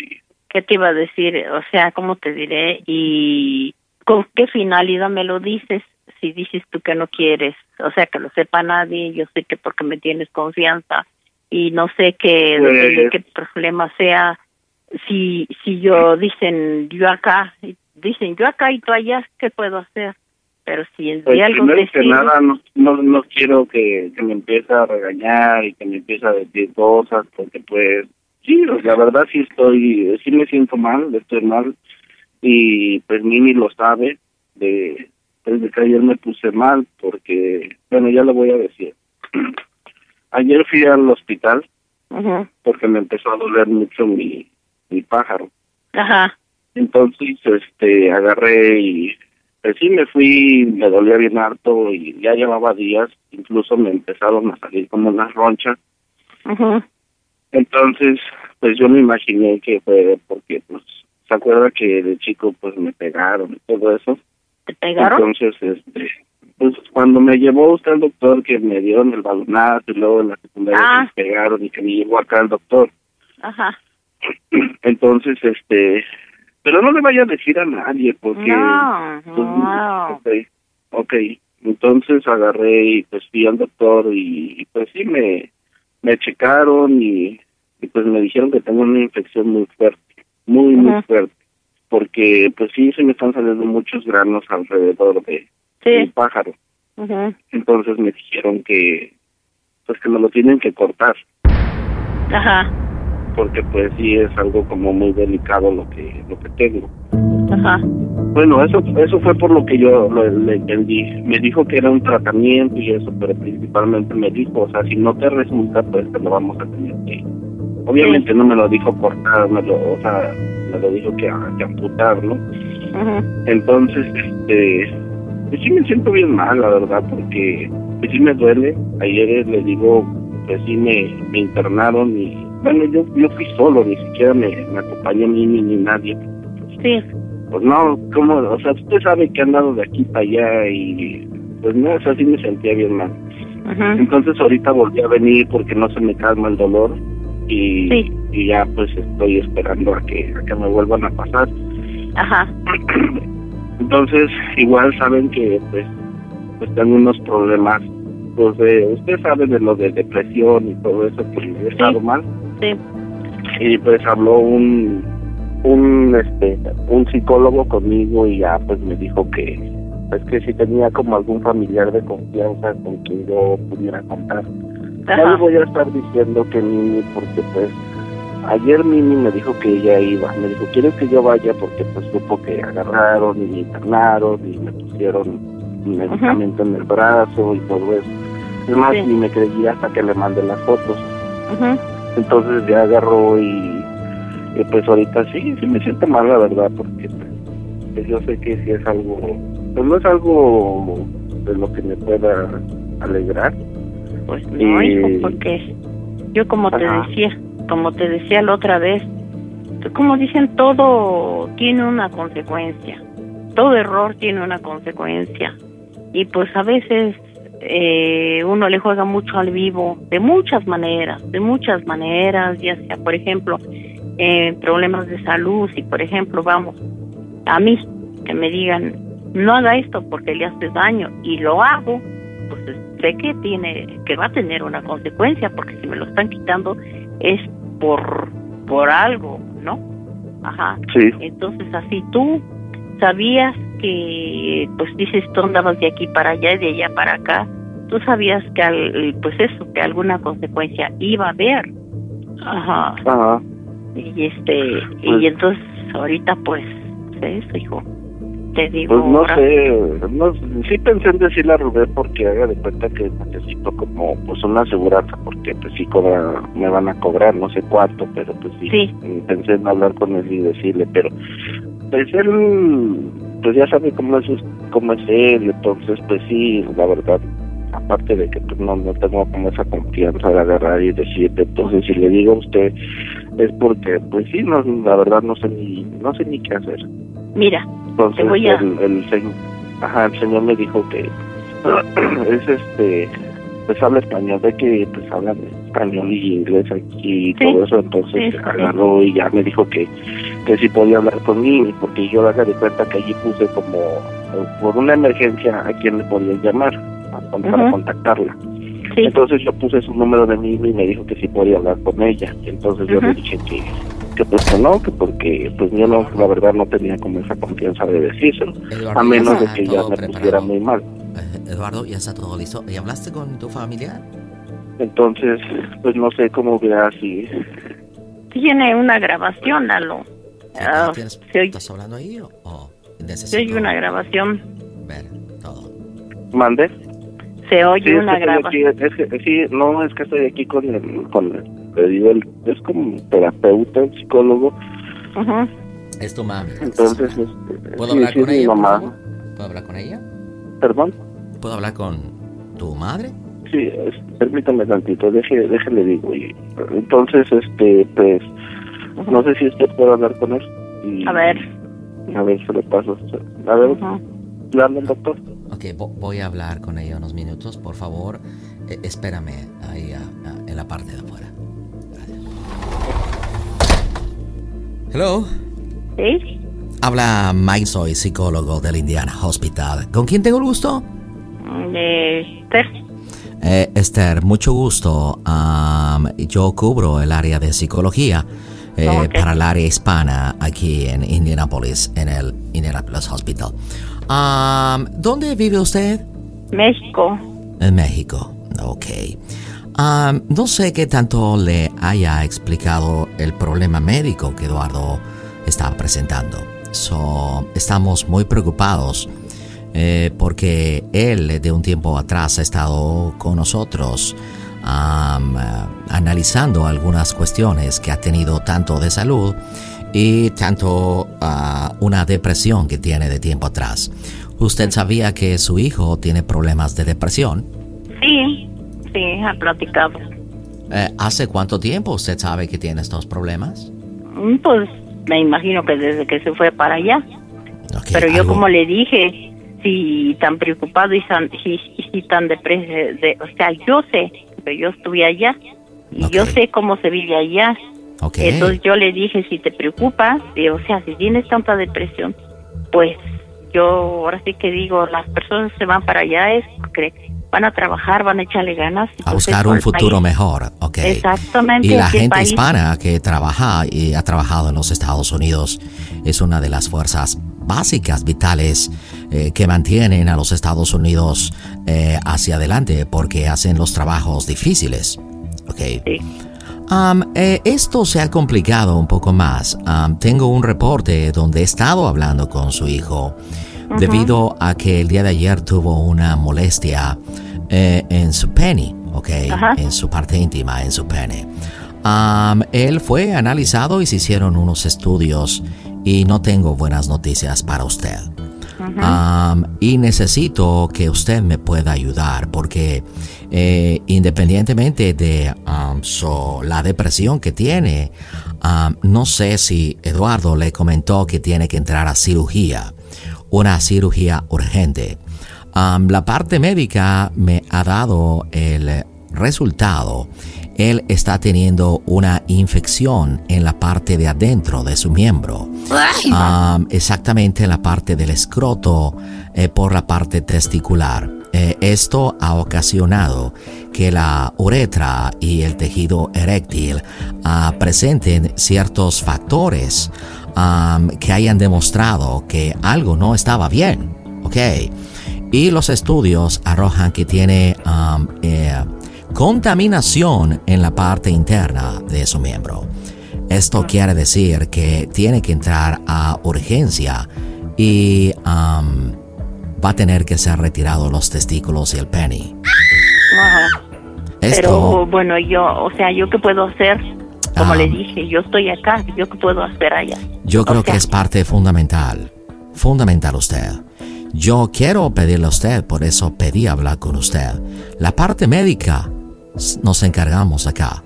¿Qué te iba a decir? O sea, ¿cómo te diré? ¿Y con qué finalidad me lo dices? Si dices tú que no quieres, o sea, que lo sepa nadie, yo sé que porque me tienes confianza y no sé que Pues- de qué problema sea. Si si yo dicen yo acá, dicen yo acá y tú allá, ¿qué puedo hacer? Pero si es Pues de algo primero que nada, no, no, no quiero que, que me empiece a regañar y que me empiece a decir cosas, porque pues, sí, la verdad sí estoy, sí me siento mal, estoy mal, y pues Mimi lo sabe, de, desde que ayer me puse mal, porque, bueno, ya lo voy a decir. ayer fui al hospital porque me empezó a doler mucho mi, mi pájaro. Ajá. Entonces, este, agarré y pues sí me fui, me dolía bien harto y ya llevaba días, incluso me empezaron a salir como unas ronchas. Ujú. Entonces, pues yo me imaginé que fue porque, pues, se acuerda que de chico, pues me pegaron y todo eso. ¿Te pegaron? Entonces, este, pues cuando me llevó usted al doctor, que me dieron el balonazo y luego en la secundaria Ah. me pegaron y que me llevó acá al doctor. Ajá. Entonces, este, pero no le vaya a decir a nadie porque No, pues, no. ok, ok. Entonces agarré y pues fui al doctor y, y, pues sí me, me checaron y, y, pues me dijeron que tengo una infección muy fuerte, muy, muy fuerte. Porque pues sí se me están saliendo muchos granos alrededor de, Sí. del pájaro. Entonces me dijeron que pues que me lo tienen que cortar Ajá, porque pues sí es algo como muy delicado lo que lo que tengo. ajá. Bueno, eso eso fue por lo que yo lo, le entendí. Me dijo que era un tratamiento y eso, pero principalmente me dijo, o sea, si no te resulta, pues te lo vamos a tener que... Obviamente no me lo dijo cortar, me lo, o sea, me lo dijo que, que amputar, ¿no? Ujú. Entonces, este, pues sí me siento bien mal, la verdad, porque pues sí me duele. Ayer le digo, pues sí me, me internaron y, bueno, yo, yo fui solo, ni siquiera me, me acompañó ni, ni, ni nadie. Sí. Pues no, como, o sea, usted sabe que he andado de aquí para allá y, pues no, o sea, sí me sentía bien mal. Ajá. Entonces ahorita volví a venir porque no se me calma el dolor y, Sí. y ya pues estoy esperando a que, a que me vuelvan a pasar. Ajá. Entonces, igual saben que pues, pues tengo unos problemas. Pues de, usted sabe de lo de depresión y todo eso, que he estado mal. Sí. Y pues habló un, un, este, un psicólogo conmigo y ya pues me dijo que, pues que si tenía como algún familiar de confianza con quien yo pudiera contar. No Ajá. le voy a estar diciendo que Mimi, porque pues ayer Mimi me dijo que ella iba. Me dijo, ¿quieres que yo vaya? Porque pues supo que agarraron y me internaron y me pusieron medicamento en el brazo y todo eso. Es más, Sí. ni me creía hasta que le mandé las fotos. Ujú. Entonces ya agarró y, y, pues ahorita sí, sí me siento mal la verdad, porque pues, yo sé que sí es algo, pues no es algo de lo que me pueda alegrar. Pues no, Y- hijo, porque yo como te decía, como te decía la otra vez, como dicen, todo tiene una consecuencia. Todo error tiene una consecuencia. Y pues a veces eh, uno le juega mucho al vivo, de muchas maneras, de muchas maneras, ya sea, por ejemplo, eh, problemas de salud, si por ejemplo, vamos, a mí, que me digan, no haga esto porque le hace daño, y lo hago, pues sé que tiene, que va a tener una consecuencia, porque si me lo están quitando es por, por algo, ¿no? Ajá. Sí. Entonces así tú sabías que, pues dices, tú andabas de aquí para allá y de allá para acá, tú sabías que, al, pues eso, que alguna consecuencia iba a haber. Ajá. Ajá. Y este, Pues- y entonces ahorita pues, eso, hijo. Te digo, Pues no ahora- sé, no, sí pensé en decirle a Rubén porque haga de cuenta que necesito como pues una aseguranza porque pues sí cobra, me van a cobrar no sé cuánto, pero pues sí, Sí. pensé en hablar con él y decirle, pero pues él pues ya sabe cómo es cómo es él, entonces pues sí, la verdad, aparte de que pues no, no tengo como esa confianza de agarrar y decirle, entonces si le digo a usted es porque pues sí, no, la verdad no sé ni, no sé ni qué hacer. Mira, Entonces Te voy a- el, el señor, ajá, el señor me dijo que es este, pues habla español, ve que pues hablan español y inglés aquí y Sí. todo eso, entonces Sí, sí. agarró y ya me dijo que que sí podía hablar conmigo porque yo haga de cuenta que allí puse como por una emergencia a quién le podía llamar para contactarla. Entonces yo puse su número de mí y me dijo que sí podía hablar con ella. Entonces yo le dije que, que pues que no, que porque pues yo no, la verdad no tenía como esa confianza de decírselo, a menos de que ya todo me preparado. pusiera muy mal. Eh, Eduardo, ya está todo listo. ¿Y hablaste con tu familia? Entonces, pues no sé cómo si... tiene una grabación, Lalo. ¿Tienes- se oye- ¿Estás hablando ahí o, o se necesito oye una grabación. ver todo? ¿Mande? Se oye Sí, es que una grabación. aquí, es que, sí, no, es que estoy aquí con el, con el, el- es como terapeuta, el psicólogo, Ujú. Es tu mami. entonces, este, ¿Puedo sí, hablar sí, con ella? por mamá. favor? ¿Puedo hablar con ella? ¿Perdón? ¿Puedo hablar con tu madre? Sí, es- permítame tantito, deje, déjele digo. Y, entonces, este, pues, no sé si usted puede hablar con él. Y, A ver. A ver, se lo paso. A ver, ¿le habla el doctor? Ok, vo- voy a hablar con ella unos minutos, por favor. Eh, espérame ahí ah, ah, en la parte de afuera. Gracias. Hello. ¿Sí? Habla Mike, soy psicólogo del Indiana Hospital. ¿Con quién tengo el gusto? Eh, Esther. Eh, Esther, mucho gusto. Yo cubro el área de psicología eh, Ok. para el área hispana aquí en Indianapolis, en el Indianapolis Hospital. ¿Dónde vive usted? México. En México. Ok. No sé qué tanto le haya explicado el problema médico que Eduardo está presentando. So, estamos muy preocupados eh, porque él de un tiempo atrás ha estado con nosotros eh, analizando algunas cuestiones que ha tenido tanto de salud y tanto ah, una depresión que tiene de tiempo atrás. ¿Usted sabía que su hijo tiene problemas de depresión? Sí, sí, ha platicado. Eh, ¿Hace cuánto tiempo usted sabe que tiene estos problemas? Mm, Pues me imagino que desde que se fue para allá. Pero yo algo- como le dije, si tan preocupado y tan, y, tan depresivo, de, o sea, yo sé, pero yo estuve allá y yo sé cómo se vive allá. Entonces yo le dije, si te preocupa, y, o sea, si tienes tanta depresión, pues yo ahora sí que digo, las personas se van para allá es porque van a trabajar, van a echarle ganas. a buscar un futuro mejor, ok. Exactamente. Y la gente país- hispana que trabaja y ha trabajado en los Estados Unidos es una de las fuerzas básicas, vitales, eh, que mantienen a los Estados Unidos eh, hacia adelante porque hacen los trabajos difíciles, ok. Am, eh, esto se ha complicado un poco más. Am, tengo un reporte donde he estado hablando con su hijo Debido a que el día de ayer tuvo una molestia eh, en su pene, ¿ok? En su parte íntima, en su pene. Am, él fue analizado y se hicieron unos estudios y no tengo buenas noticias para usted. Y necesito que usted me pueda ayudar porque eh, independientemente de am, so- la depresión que tiene, am, no sé si Eduardo le comentó que tiene que entrar a cirugía, una cirugía urgente. La parte médica me ha dado el resultado. Él está teniendo una infección en la parte de adentro de su miembro. Am, exactamente en la parte del escroto eh, por la parte testicular. Eh, esto ha ocasionado que la uretra y el tejido eréctil ah, presenten ciertos factores am, que hayan demostrado que algo no estaba bien. ¿ok? Y los estudios arrojan que tiene eh, contaminación en la parte interna de su miembro. Esto quiere decir que tiene que entrar a urgencia y va a tener que ser retirado los testículos y el pene. Ajá. Esto, Pero bueno, yo, o sea, ¿yo qué puedo hacer? Como Ah. le dije, yo estoy acá, ¿yo puedo hacer allá? yo creo o que es parte fundamental. Fundamental usted. Yo quiero pedirle a usted, por eso pedí hablar con usted. La parte médica nos encargamos acá.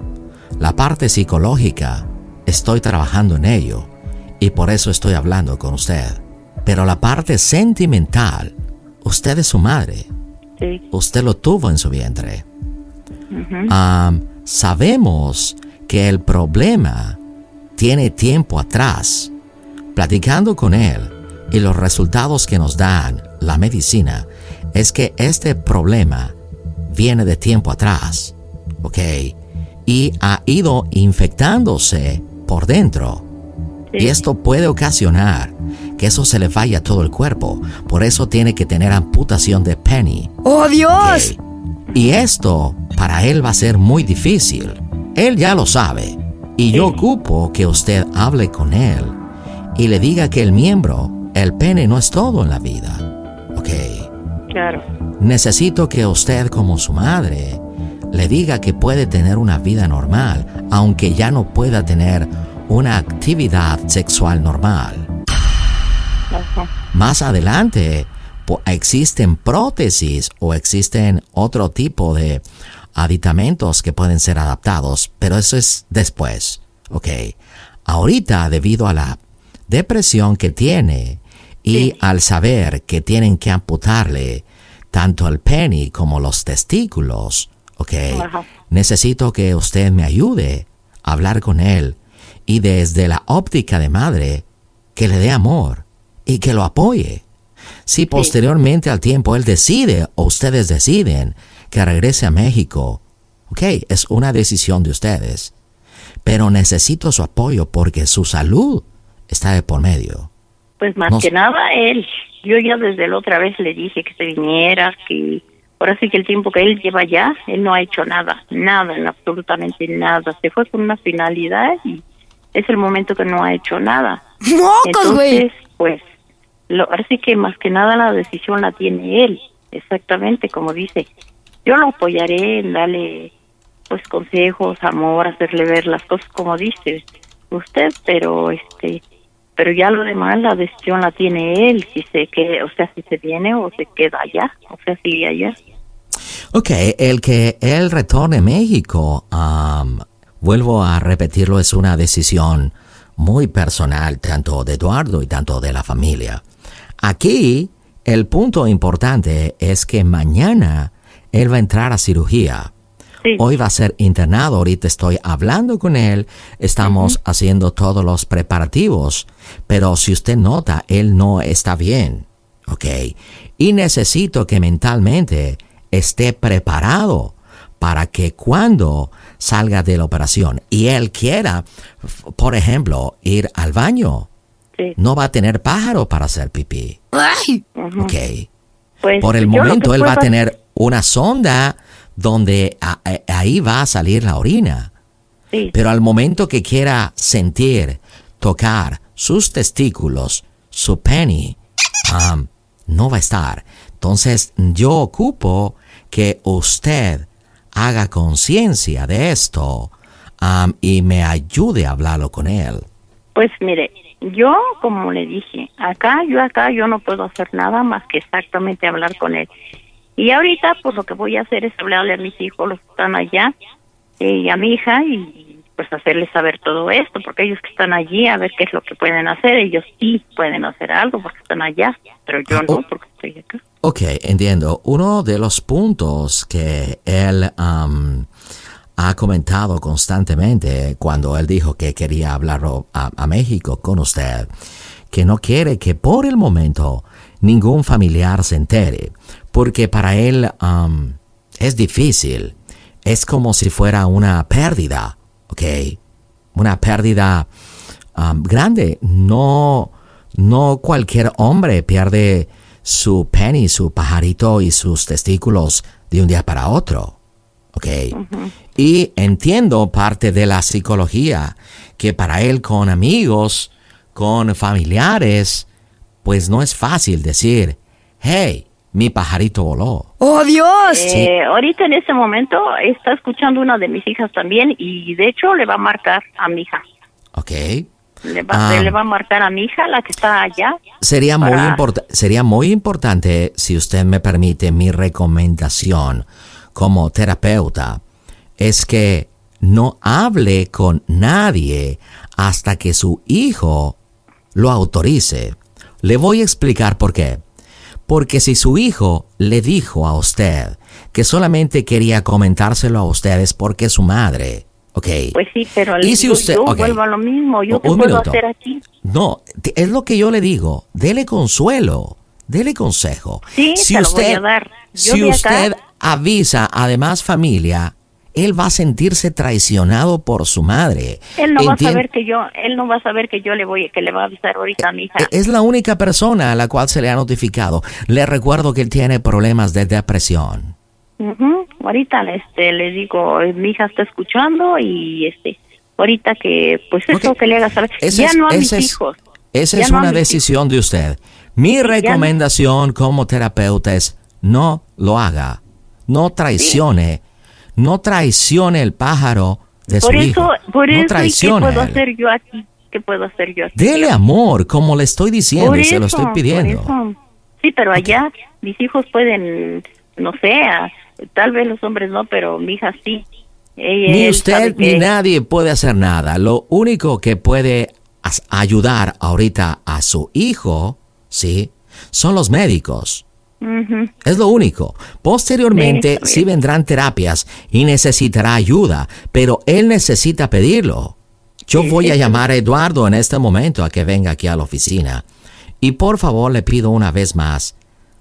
La parte psicológica, estoy trabajando en ello y por eso estoy hablando con usted. Pero la parte sentimental, usted es su madre. Sí. Usted lo tuvo en su vientre. Am, sabemos que el problema tiene tiempo atrás. Platicando con él y los resultados que nos dan la medicina es que este problema viene de tiempo atrás, ¿ok? Y ha ido infectándose por dentro. Y esto puede ocasionar que eso se le vaya a todo el cuerpo. Por eso tiene que tener amputación de penny. ¡Oh, Dios! Y esto para él va a ser muy difícil. Él ya lo sabe. Y yo ocupo que usted hable con él y le diga que el miembro, el pene no es todo en la vida. ¿Ok? Claro. Necesito que usted como su madre le diga que puede tener una vida normal, aunque ya no pueda tener una actividad sexual normal. Ajá. Más adelante existen prótesis o existen otro tipo de aditamentos que pueden ser adaptados, pero eso es después. Ok. Ahorita, debido a la depresión que tiene y al saber que tienen que amputarle tanto el pene como los testículos, ok, Ajá. necesito que usted me ayude a hablar con él y desde la óptica de madre, que le dé amor y que lo apoye. Si posteriormente al tiempo él decide o ustedes deciden que regrese a México, ok, es una decisión de ustedes. Pero necesito su apoyo porque su salud está de por medio. Pues más que nada él. Yo ya desde la otra vez le dije que se viniera, que ahora sí que el tiempo que él lleva ya, él no ha hecho nada, nada, en absolutamente nada. Se fue con una finalidad y es el momento que no ha hecho nada. ¡Mocos, güey! Entonces, pues, lo, ahora sí que más que nada la decisión la tiene él, exactamente como dice. Yo lo apoyaré en darle, pues, consejos, amor, hacerle ver las cosas como dice usted, pero este, pero ya lo demás la decisión la tiene él, si se que, o sea, si se viene o se queda allá, o sea, sigue allá. Ok, el que él retorne a México, am, vuelvo a repetirlo, es una decisión muy personal, tanto de Eduardo y tanto de la familia. Aquí, el punto importante es que mañana él va a entrar a cirugía. Hoy va a ser internado, ahorita estoy hablando con él, estamos haciendo todos los preparativos, pero si usted nota, él no está bien, ¿ok? Y necesito que mentalmente esté preparado para que cuando salga de la operación y él quiera, por ejemplo, ir al baño, no va a tener pájaro para hacer pipí, ¿ok? Pues, Por el momento él va a tener una sonda donde a- a- ahí va a salir la orina. Pero al momento que quiera sentir, tocar sus testículos, su penny, um, no va a estar. Entonces yo ocupo que usted haga conciencia de esto um, y me ayude a hablarlo con él. Pues mire, yo como le dije, acá, yo acá, yo no puedo hacer nada más que exactamente hablar con él. Y ahorita, pues lo que voy a hacer es hablarle a mis hijos, los que están allá, eh, y a mi hija, y pues hacerles saber todo esto, porque ellos que están allí, a ver qué es lo que pueden hacer, ellos sí pueden hacer algo porque están allá, pero yo no, porque estoy acá. Ok, entiendo. Uno de los puntos que él um, ha comentado constantemente cuando él dijo que quería hablar a, a México con usted, que no quiere que por el momento ningún familiar se entere, porque para él um, es difícil. Es como si fuera una pérdida, ¿ok? Una pérdida um, grande. No, no cualquier hombre pierde su penny, su pajarito y sus testículos de un día para otro. ¿Ok? Y entiendo parte de la psicología que para él con amigos, con familiares, pues no es fácil decir, hey, mi pajarito voló. ¡Oh, Dios! Eh, ahorita en este momento está escuchando una de mis hijas también y de hecho le va a marcar a mi hija. ¿Ok? Le va, Ah. le va a marcar a mi hija, la que está allá. Sería muy, import- sería muy importante, si usted me permite, mi recomendación como terapeuta es que no hable con nadie hasta que su hijo lo autorice. Le voy a explicar por qué. Porque si su hijo le dijo a usted que solamente quería comentárselo a ustedes porque su madre, ¿ok? Pues sí, pero ¿Y si usted- yo vuelvo a lo mismo. ¿Yo qué puedo minuto. hacer aquí? No, es lo que yo le digo. Dele consuelo, dele consejo. Sí, se lo voy a dar. Yo si acá- usted avisa a demás familia, él va a sentirse traicionado por su madre. Él no va a saber que yo, él no va a saber que yo le voy, que le va a avisar ahorita a mi hija. Es la única persona a la cual se le ha notificado. Le recuerdo que él tiene problemas de depresión. Ujú. Ahorita este, le digo, mi hija está escuchando y este, ahorita que, pues eso que le haga saber. Ese ya es- no a mis es- hijos. Esa Ya es no una decisión de usted. Mi no- recomendación como terapeuta es no lo haga. No traicione. No traicione el pájaro de Por su eso, hijo. por no eso, ¿y qué puedo hacer yo aquí? ¿Qué puedo hacer yo aquí? Dele amor, como le estoy diciendo Por y se lo estoy pidiendo. por eso. Sí, pero allá mis hijos pueden, no sé, tal vez los hombres no, pero mi hija sí. Ella- Ni usted ni que- nadie puede hacer nada. Lo único que puede ayudar ahorita a su hijo, ¿sí? Son los médicos. Es lo único. Posteriormente Sí, sí vendrán terapias y necesitará ayuda, pero él necesita pedirlo. Yo voy a llamar a Eduardo en este momento a que venga aquí a la oficina Y por favor le pido una vez más,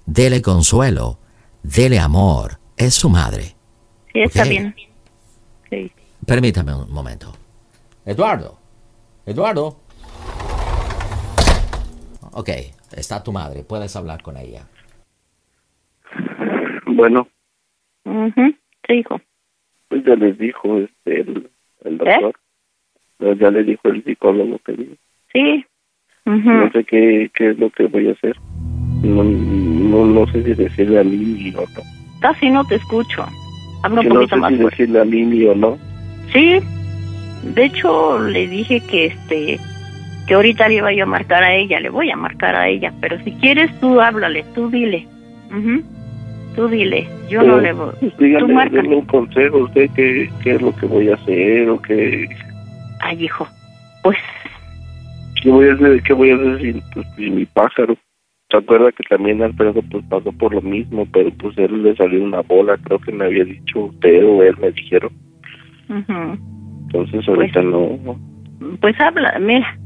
dele consuelo, dele amor, es su madre. Sí, está bien. Sí. Permítame un momento. Eduardo, Eduardo. Ok, está tu madre, puedes hablar con ella. Bueno, Sí, hijo. pues ya les dijo este, el, el doctor. Pues Ya le dijo el psicólogo que dijo. Sí. No sé qué, qué es lo que voy a hacer. No, no, no sé si decirle a Lili o no. Casi no te escucho. Habla un Que no poquito sé más si fuerte. decirle a Lili o no. Sí. De hecho, le dije que este que ahorita le iba yo a marcar a ella, le voy a marcar a ella, pero si quieres tú háblale, tú dile. Ujú. Tú dile, yo no Pero, le voy. pues, Tú márcale. denme un consejo, usted qué, qué es lo que voy a hacer o qué, Ay, hijo, pues qué voy a hacer, qué voy a hacer sin, pues, sin mi pájaro. ¿Se acuerda que también Alfredo pues pasó por lo mismo, pero pues él le salió una bola, creo que me había dicho usted o él me dijeron. ujú. Entonces ahorita no, pues habla, mira,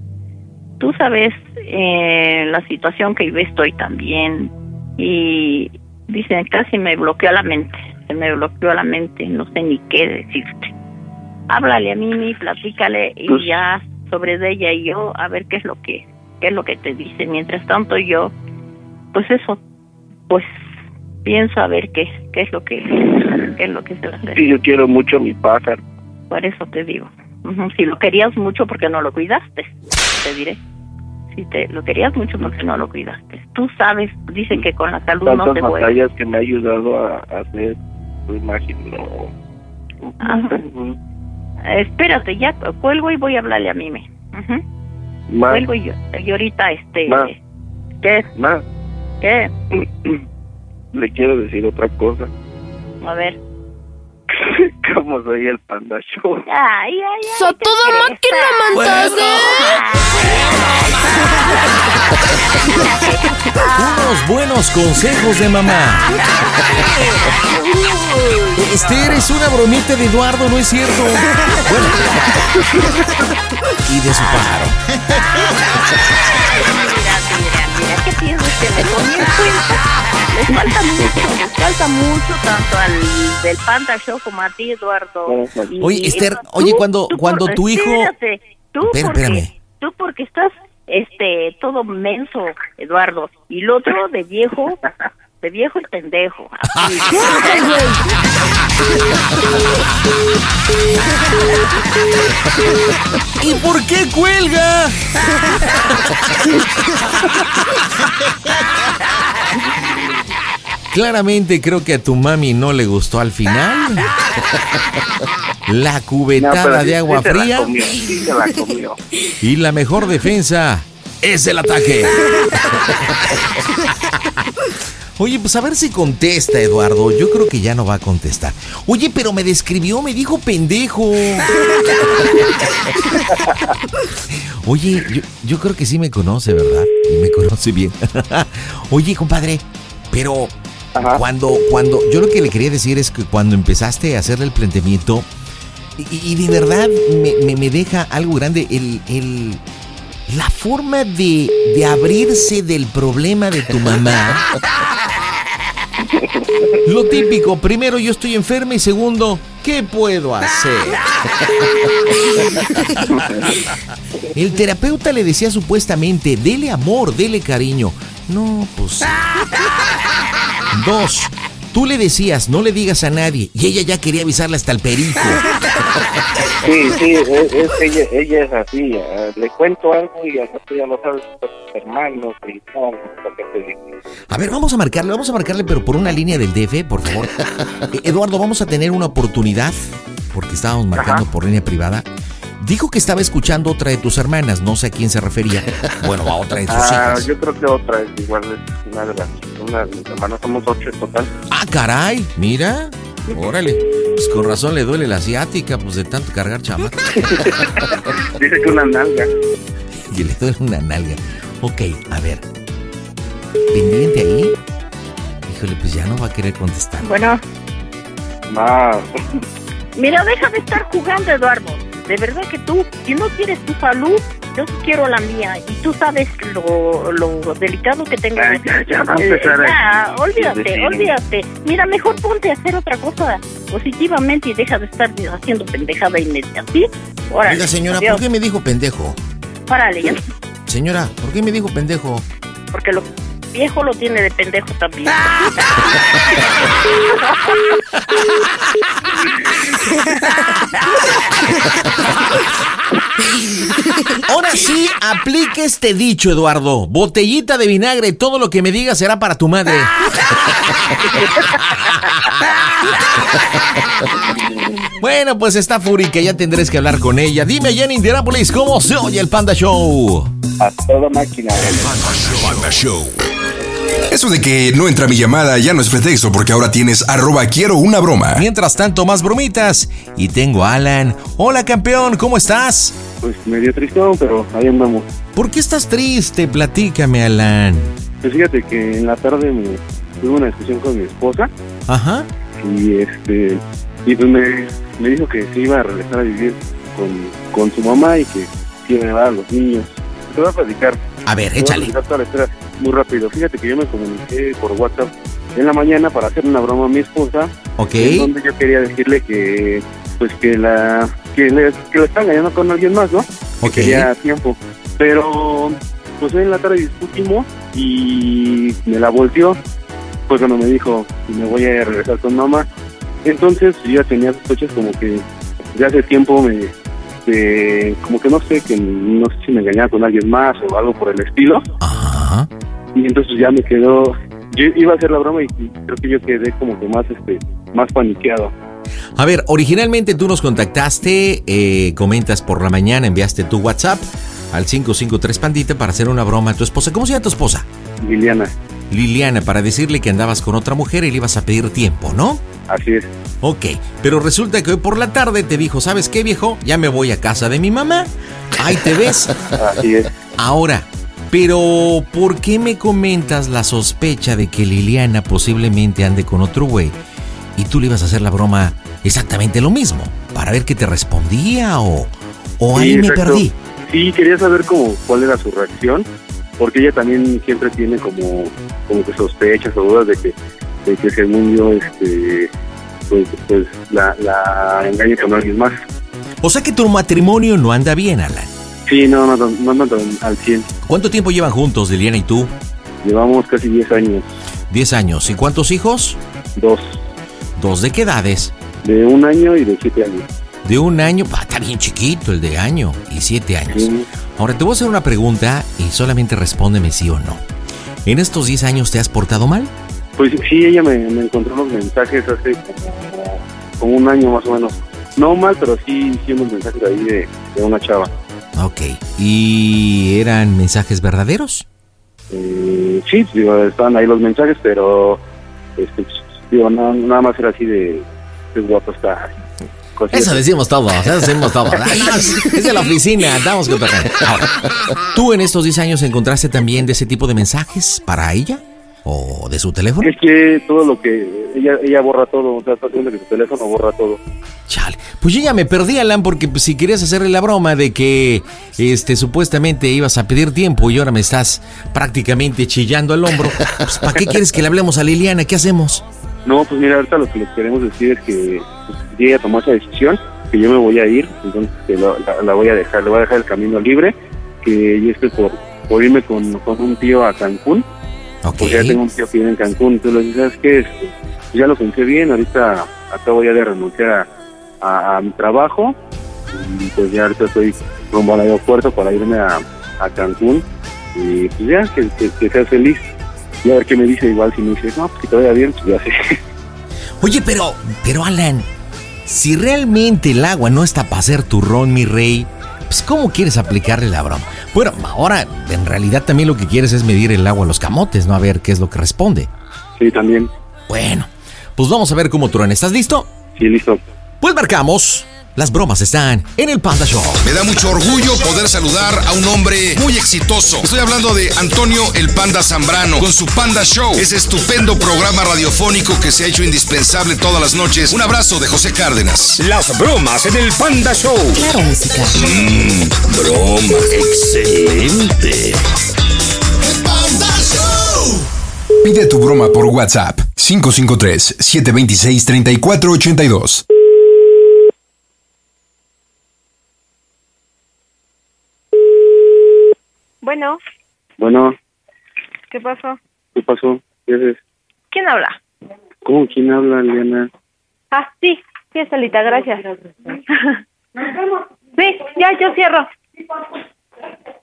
tú sabes eh, la situación que yo estoy también y dicen casi me bloqueó la mente, se me bloqueó la mente, no sé ni qué decirte. Háblale a Mimi, platícale y Pues- ya sobre de ella y yo a ver qué es lo que qué es lo que te dice. Mientras tanto yo, pues eso, pues pienso a ver qué qué es lo que qué es lo que se va a hacer. Sí, yo quiero mucho a mi pájaro. Por eso te digo. Ujú, Si lo querías mucho, porque no lo cuidaste? Te diré. Si te lo querías mucho, porque no lo cuidaste? Tú sabes, dicen que con la salud no Tantas se puede. batallas que me ha ayudado a, a hacer, tu imagen, no. Ajá. Espérate, ya cuelgo y voy a hablarle a Mime. Ma, Cuelgo y, y ahorita, este... Ma. ¿Qué? ma, ¿Qué? le quiero decir otra cosa. A ver. Como soy el panda show. Ay, ay, ay. ¡So toda máquina Unos buenos consejos de mamá. Esther es una bromita de Eduardo, ¿no es cierto? Bueno. Y de su pájaro. Mira, mira, mira, ¿qué piensas que me comí en cuenta? Les falta mucho, les falta mucho tanto al del Panda Show como a ti, Eduardo. Y Oye, Esther, tú- oye, cuando- tú cuando por- tu hijo- Espérate, tú Espera, porque, espérame. tú porque estás este todo menso, Eduardo, y el otro de viejo, de viejo y pendejo. ¿Y por qué cuelga? Claramente creo que a tu mami no le gustó al final. La cubetada de agua sí se la fría comió, sí se la comió. y la mejor defensa es el ataque. Oye, pues a ver si contesta, Eduardo. Yo creo que ya no va a contestar. Oye, pero me describió, me dijo pendejo. Oye, yo, yo creo que sí me conoce, ¿verdad? Y me conoce bien. Oye, compadre, pero cuando, cuando, yo lo que le quería decir es que cuando empezaste a hacerle el planteamiento, y, y de verdad me, me- me deja algo grande, el, el- la forma de, de abrirse del problema de tu mamá. Lo típico, primero yo estoy enferma y segundo, ¿qué puedo hacer? El terapeuta le decía supuestamente, dele amor, dele cariño. No, pues... Dos, tú le decías, no le digas a nadie, y ella ya quería avisarle hasta el perico. Sí, sí, es, es- ella, ella es así. eh, le cuento algo y al ya no sabes hermanos y no, lo que te. A ver, vamos a marcarle, vamos a marcarle, pero por una línea del DF, por favor. Eh, Eduardo, vamos a tener una oportunidad, porque estábamos marcando por línea privada. Dijo que estaba escuchando otra de tus hermanas, no sé a quién se refería. Bueno, a otra de tus Ah, hijas. yo creo que otra es igual, es una de las, una de mis hermanas, somos ocho en total. Ah, caray, mira. Órale. Pues con razón le duele la asiática, pues de tanto cargar chama. Dice que una nalga. Y le duele una nalga. Ok, a ver. Pendiente ahí. Híjole, pues ya no va a querer contestar. Bueno, Más. mira, deja de estar jugando, Eduardo. De verdad que tú, si no quieres tu salud, Yo sí quiero la mía. Y tú sabes lo, lo delicado que tengo. Ay, ya, ya va a Eh, empezar olvídate, olvídate. Mira, mejor ponte a hacer otra cosa positivamente y deja de estar haciendo pendejada y media, ¿sí? Órale. Oiga, señora, adiós. ¿por qué me dijo pendejo? Párale, ya. Señora, ¿por qué me dijo pendejo? Porque lo viejo lo tiene de pendejo también. Ahora sí, aplique este dicho, Eduardo. Botellita de vinagre, todo lo que me digas será para tu madre. bueno, pues está fúrica, ya tendrás que hablar con ella. Dime allá en Indianapolis, ¿cómo se oye el Panda Show? A toda máquina. Panda Show. Eso de que no entra mi llamada ya no es pretexto porque ahora tienes arroba quiero una broma. Mientras tanto, más bromitas. Y tengo a Alan. Hola, campeón, ¿cómo estás? Pues medio tristón, pero ahí andamos. ¿Por qué estás triste? Platícame, Alan. Pues fíjate que en la tarde me tuve una discusión con mi esposa Ajá. y este y pues me, me dijo que se iba a regresar a vivir con, con su mamá y que se iba a llevar a los niños. Te voy a platicar. A ver, échale. toda la muy rápido. Fíjate que yo me comuniqué por WhatsApp en la mañana para hacer una broma a mi esposa. Ok. Donde yo quería decirle que pues que la que le, que le estaba engañando con alguien más, ¿no? Que Ok. quería tiempo. Pero pues en la tarde discutimos y me la volteó. Pues cuando me dijo me voy a regresar con mamá. Entonces yo ya tenía sospechas como que de hace tiempo me de- como que no sé que no sé si me engañaba con alguien más o algo por el estilo. Y entonces ya me quedó yo iba a hacer la broma y y creo que yo quedé como que más este más paniqueado. A ver, originalmente tú nos contactaste, eh, comentas por la mañana, enviaste tu WhatsApp al 553 Pandita para hacer una broma a tu esposa. ¿Cómo se llama tu esposa? Liliana. Liliana, para decirle que andabas con otra mujer y le ibas a pedir tiempo, ¿no? Así es. Ok, pero resulta que hoy por la tarde te dijo, ¿sabes qué viejo? Ya me voy a casa de mi mamá. Ahí te ves. Así es. Ahora, pero ¿por qué me comentas la sospecha de que Liliana posiblemente ande con otro güey y tú le ibas a hacer la broma exactamente lo mismo? Para ver qué te respondía o, o Sí, ahí me perdí. Sí, quería saber como cuál era su reacción, porque ella también siempre tiene como, como que sospechas o dudas de que, de que según yo, este, pues, pues la, la engañe con alguien más. O sea que tu matrimonio no anda bien, Alan. Sí, no, no, no, no, al 100. ¿Cuánto tiempo llevan juntos, Liliana y tú? Llevamos casi 10 años. 10 años. ¿Y cuántos hijos? Dos. ¿Dos de qué edades? De un año y de siete años. De un año, ah, está bien chiquito el de año y siete años. Ahora te voy a hacer una pregunta y solamente respóndeme sí o no. ¿En estos 10 años te has portado mal? Pues sí, ella me, me encontró unos mensajes hace como, como un año más o menos. No mal, pero sí, sí unos mensajes ahí de, de una chava. Ok. ¿Y eran mensajes verdaderos? Eh, sí, digo, estaban ahí los mensajes, pero este, pues, digo, no- nada más era así de, de guapo está. Eso decimos todos, eso decimos todos. Es de la oficina, estamos cotorreando. Ahora, ¿tú en estos 10 años encontraste también de ese tipo de mensajes para ella? ¿O de su teléfono? Es que todo lo que ella ella borra todo, o sea, está haciendo que su teléfono borra todo. Pues yo ya me perdí, Alan, porque pues, si querías hacerle la broma de que este supuestamente ibas a pedir tiempo y ahora me estás prácticamente chillando al hombro, pues, ¿para qué quieres que le hablemos a Liliana? ¿Qué hacemos? No, pues mira, ahorita lo que les queremos decir es que pues, ella tomó esa decisión, que yo me voy a ir, entonces que la, la voy a dejar, le voy a dejar el camino libre, que yo estoy por, por irme con, con un tío a Cancún, porque ya tengo un tío que vive en Cancún, entonces le dije, ¿sabes qué? Ya lo pensé bien, ahorita acabo ya de renunciar a, a- a mi trabajo, y pues ya ahorita estoy rumbo al aeropuerto para irme a, a Cancún, y pues ya, que, que, que seas feliz. Y a ver qué me dice igual, si me dice, no, pues que te vaya bien, pues ya sé. Oye, pero, pero Alan, si realmente el agua no está para hacer turrón, mi rey, pues ¿cómo quieres aplicarle la broma? Bueno, ahora en realidad también lo que quieres es medir el agua a los camotes, ¿no? A ver qué es lo que responde. Sí, también. Bueno, pues vamos a ver cómo truena. ¿Estás listo? Sí, listo. Pues marcamos Las bromas están en el Panda Show. Me da mucho orgullo poder saludar a un hombre muy exitoso. Estoy hablando de Antonio el Panda Zambrano con su Panda Show, ese estupendo programa radiofónico que se ha hecho indispensable todas las noches. Un abrazo de José Cárdenas. Las bromas en el Panda Show. Claro, música. Mmm, broma, excelente. Pide tu broma por WhatsApp 553-726-3482. Bueno, Bueno, ¿qué pasó? ¿qué pasó? ¿Qué haces? ¿Quién habla? ¿Cómo? ¿Quién habla, Liana? Ah, sí, sí, Estelita, gracias. sí, ya, yo cierro.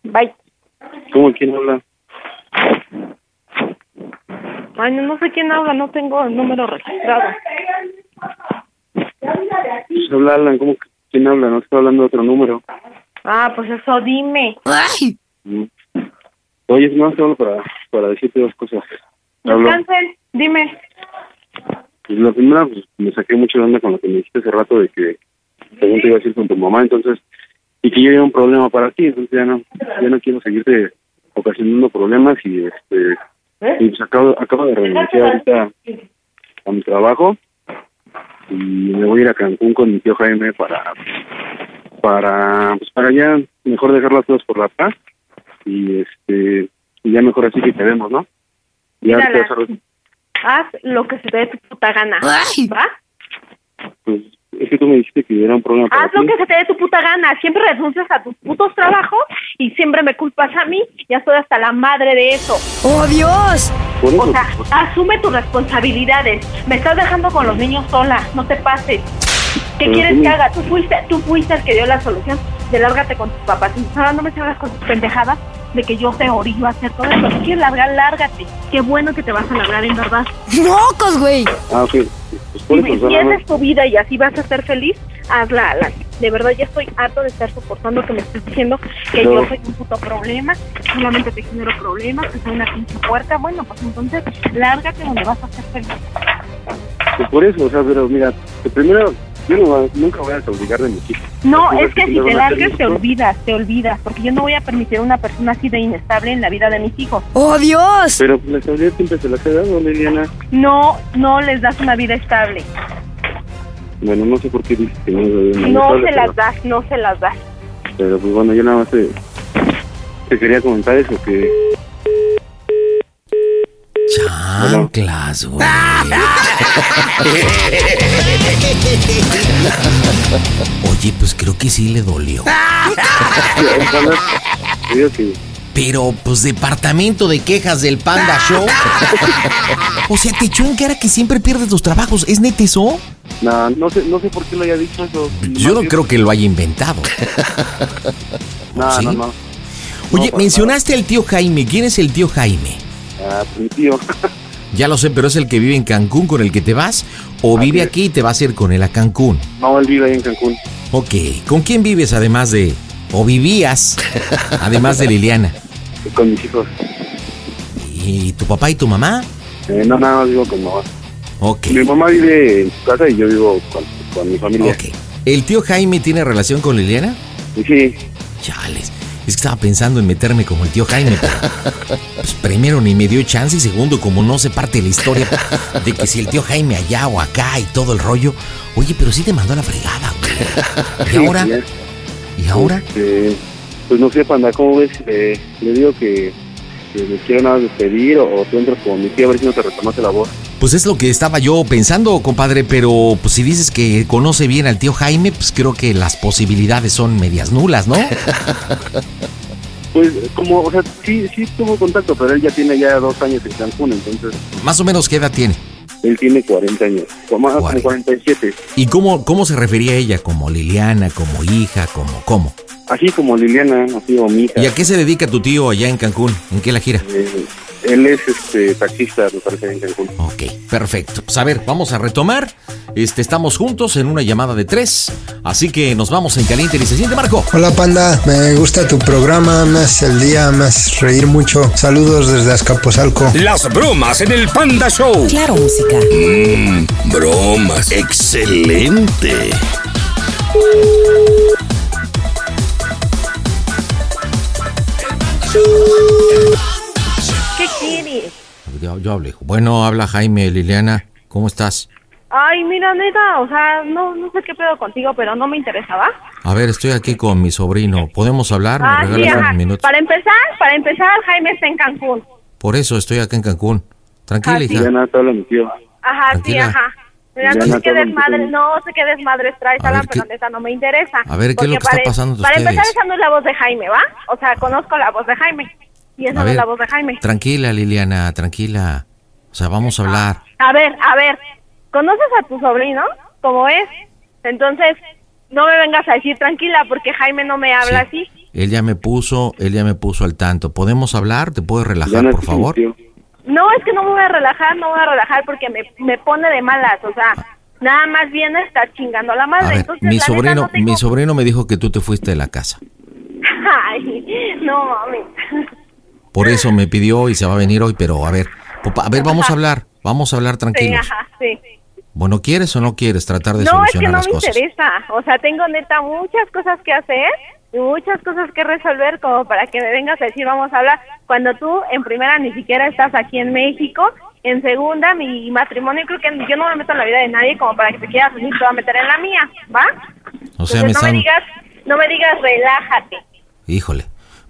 Bye. ¿Cómo? ¿Quién habla? Ay, no, no sé quién habla, no tengo el número registrado. Pues habla Alan, ¿cómo que quién habla? No estoy hablando de otro número. Ah, pues eso, dime. Ay. Mm. Oye, no, hablo para, para decirte dos cosas. Descansen, dime. Pues la primera, pues me saqué mucho de onda con lo que me dijiste hace rato de que según te iba a decir con tu mamá, entonces, y que yo era un problema para ti, entonces ya no, ya no quiero seguirte ocasionando problemas y este, y pues acabo, acabo de renunciar ahorita a mi trabajo y me voy a ir a Cancún con mi tío Jaime para, para, pues para ya mejor dejar las cosas por la paz y este, y ya mejor así que ¿no? Mírala. ahorita vas a- Haz lo que se te dé tu puta gana. ¿Va? pues, es que tú me dijiste que era un problema para Haz lo ti. que se te dé tu puta gana. Siempre renuncias a tus putos trabajos y siempre me culpas a mí. Ya estoy hasta la madre de eso. ¡Oh, Dios! Por eso, O sea, asume tus responsabilidades. Me estás dejando con los niños sola. No te pases. ¿Qué Pero quieres que haga? Tú fuiste, tú fuiste el que dio la solución de lárgate con tus papás. Y ahora no me salgas con tus pendejadas de que yo te orillo a hacer todo eso. Si quieres largar, lárgate. Qué bueno que te vas a largar, en verdad. ¡Mocos, güey! Ah, ok. Pues por Si, eso, si nada esa más. es tu vida y así vas a ser feliz, hazla, Alan. De verdad, ya estoy harto de estar soportando que me estés diciendo que No. yo soy un puto problema, solamente te genero problemas, que soy una pinche puerta. Bueno, pues entonces, lárgate donde vas a ser feliz. Pues por eso, o sea, pero mira, primero, yo no, nunca voy a desobligar de mis hijos. No, es que si te largas, te olvidas, te olvidas, porque yo no voy a permitir a una persona así de inestable en la vida de mis hijos. ¡Oh, Dios! Pero la estabilidad siempre se las he dado, Liliana. No, no les das una vida estable. Bueno, no sé por qué dices que no es una No estable, se pero- las das, no se las das. Pero pues bueno, yo nada más te, te quería comentar eso, que... Chanclas, güey. Oye, pues creo que sí le dolió. Pero, pues, departamento de quejas del Panda Show. O sea, te echó en cara que siempre pierdes los trabajos. ¿Es neta eso? No, no sé, no sé por qué lo haya dicho eso. Yo no creo que lo haya inventado. No, ¿Sí? no, no. Oye, mencionaste al tío Jaime. ¿Quién es el tío Jaime? Mi tío. Ya lo sé, pero es el que vive en Cancún con el que te vas. ¿O vive aquí y te vas a ir con él a Cancún? No, él vive ahí en Cancún. Ok. ¿Con quién vives además de... o vivías, además de Liliana? Con mis hijos. ¿Y tu papá y tu mamá? Eh, no, nada más vivo con mamá. Ok. Mi mamá vive en su casa y yo vivo con, con mi familia. Ok. ¿El tío Jaime tiene relación con Liliana? Sí. Chales. Es que estaba pensando en meterme como el tío Jaime, pero pues, primero ni me dio chance y segundo como no sé parte de la historia de que si el tío Jaime allá o acá y todo el rollo, oye, pero sí te mandó a la fregada, güey. ¿Y ahora? ¿Y ahora? Este, pues no sé, Panda, ¿cómo ves? Eh, le digo que, que me quiero nada despedir o, o tú entras con mi tío a ver si no te retomaste la voz. Pues es lo que estaba yo pensando, compadre, pero pues si dices que conoce bien al tío Jaime, pues creo que las posibilidades son medias nulas, ¿no? Pues como, o sea, sí, sí tuvo contacto, pero él ya tiene ya dos años en Cancún, entonces Más o menos qué edad tiene. él tiene 40 años, como, como 47. ¿Y cómo, cómo se refería a ella? ¿Como Liliana, como hija, como cómo? Así como Liliana, así como mi hija. ¿Y a qué se dedica tu tío allá en Cancún? ¿En qué la gira? Eh, él es este taxista, me parece, en Cancún. Ok, perfecto. Pues a ver, vamos a retomar. Este, estamos juntos en una llamada de tres. Así que nos vamos en caliente y se siente Marco. Hola Panda, me gusta tu programa, me hace el día, me hace reír mucho. Saludos desde Azcapotzalco. Las bromas en el Panda Show. Claro, música. Mmm, bromas. Excelente. ¿Qué quieres? Yo, yo hablo, hijo. Bueno, habla Jaime, Liliana. ¿Cómo estás? Ay, mira, neta, o sea, no, no sé qué pedo contigo, pero no me interesa, ¿va? A ver, estoy aquí con mi sobrino. ¿Podemos hablar? ¿Me Ah, sí, unos minutos? Para empezar, para empezar, Jaime está en Cancún. Por eso estoy acá en Cancún. Tranquila, Ah, sí. hija. Ya nada, mi tío. Ajá, Tranquila. sí, ajá. Mira, no sé qué desmadre, no sé qué desmadres traes, Alan, pero ¿qué- neta no me interesa. A ver, ¿qué es lo que está para- pasando Para empezar, esa no es la voz de Jaime, ¿va? O sea, conozco la voz de Jaime. Y esa A no es ver, la voz de Jaime. Tranquila, Liliana, tranquila. O sea, vamos a hablar. A ver, a ver, ¿conoces a tu sobrino? ¿Cómo es? Entonces, no me vengas a decir tranquila porque Jaime no me habla así. Él ya me puso, él ya me puso al tanto. ¿Podemos hablar? ¿Te puedes relajar, no por favor? No, es que no me voy a relajar, no me voy a relajar porque me, me pone de malas, o sea, nada más viene a estar chingando a la madre. A ver, Entonces, mi la sobrino, no tengo- mi sobrino me dijo que tú te fuiste de la casa. Ay, no mames. Por eso me pidió y se va a venir hoy, pero a ver, a ver, vamos a hablar, vamos a hablar Sí, tranquilos. ajá, sí. Bueno, ¿quieres o no quieres tratar de No, es que solucionar no las me cosas? interesa. O sea, tengo neta muchas cosas que hacer y muchas cosas que resolver como para que me vengas a decir vamos a hablar cuando tú en primera ni siquiera estás aquí en México. En segunda, mi matrimonio creo que yo no me meto en la vida de nadie como para que te quieras venir, te voy a meter en la mía, ¿va? O sea, me Entonces, no están, me digas, no me digas relájate. híjole,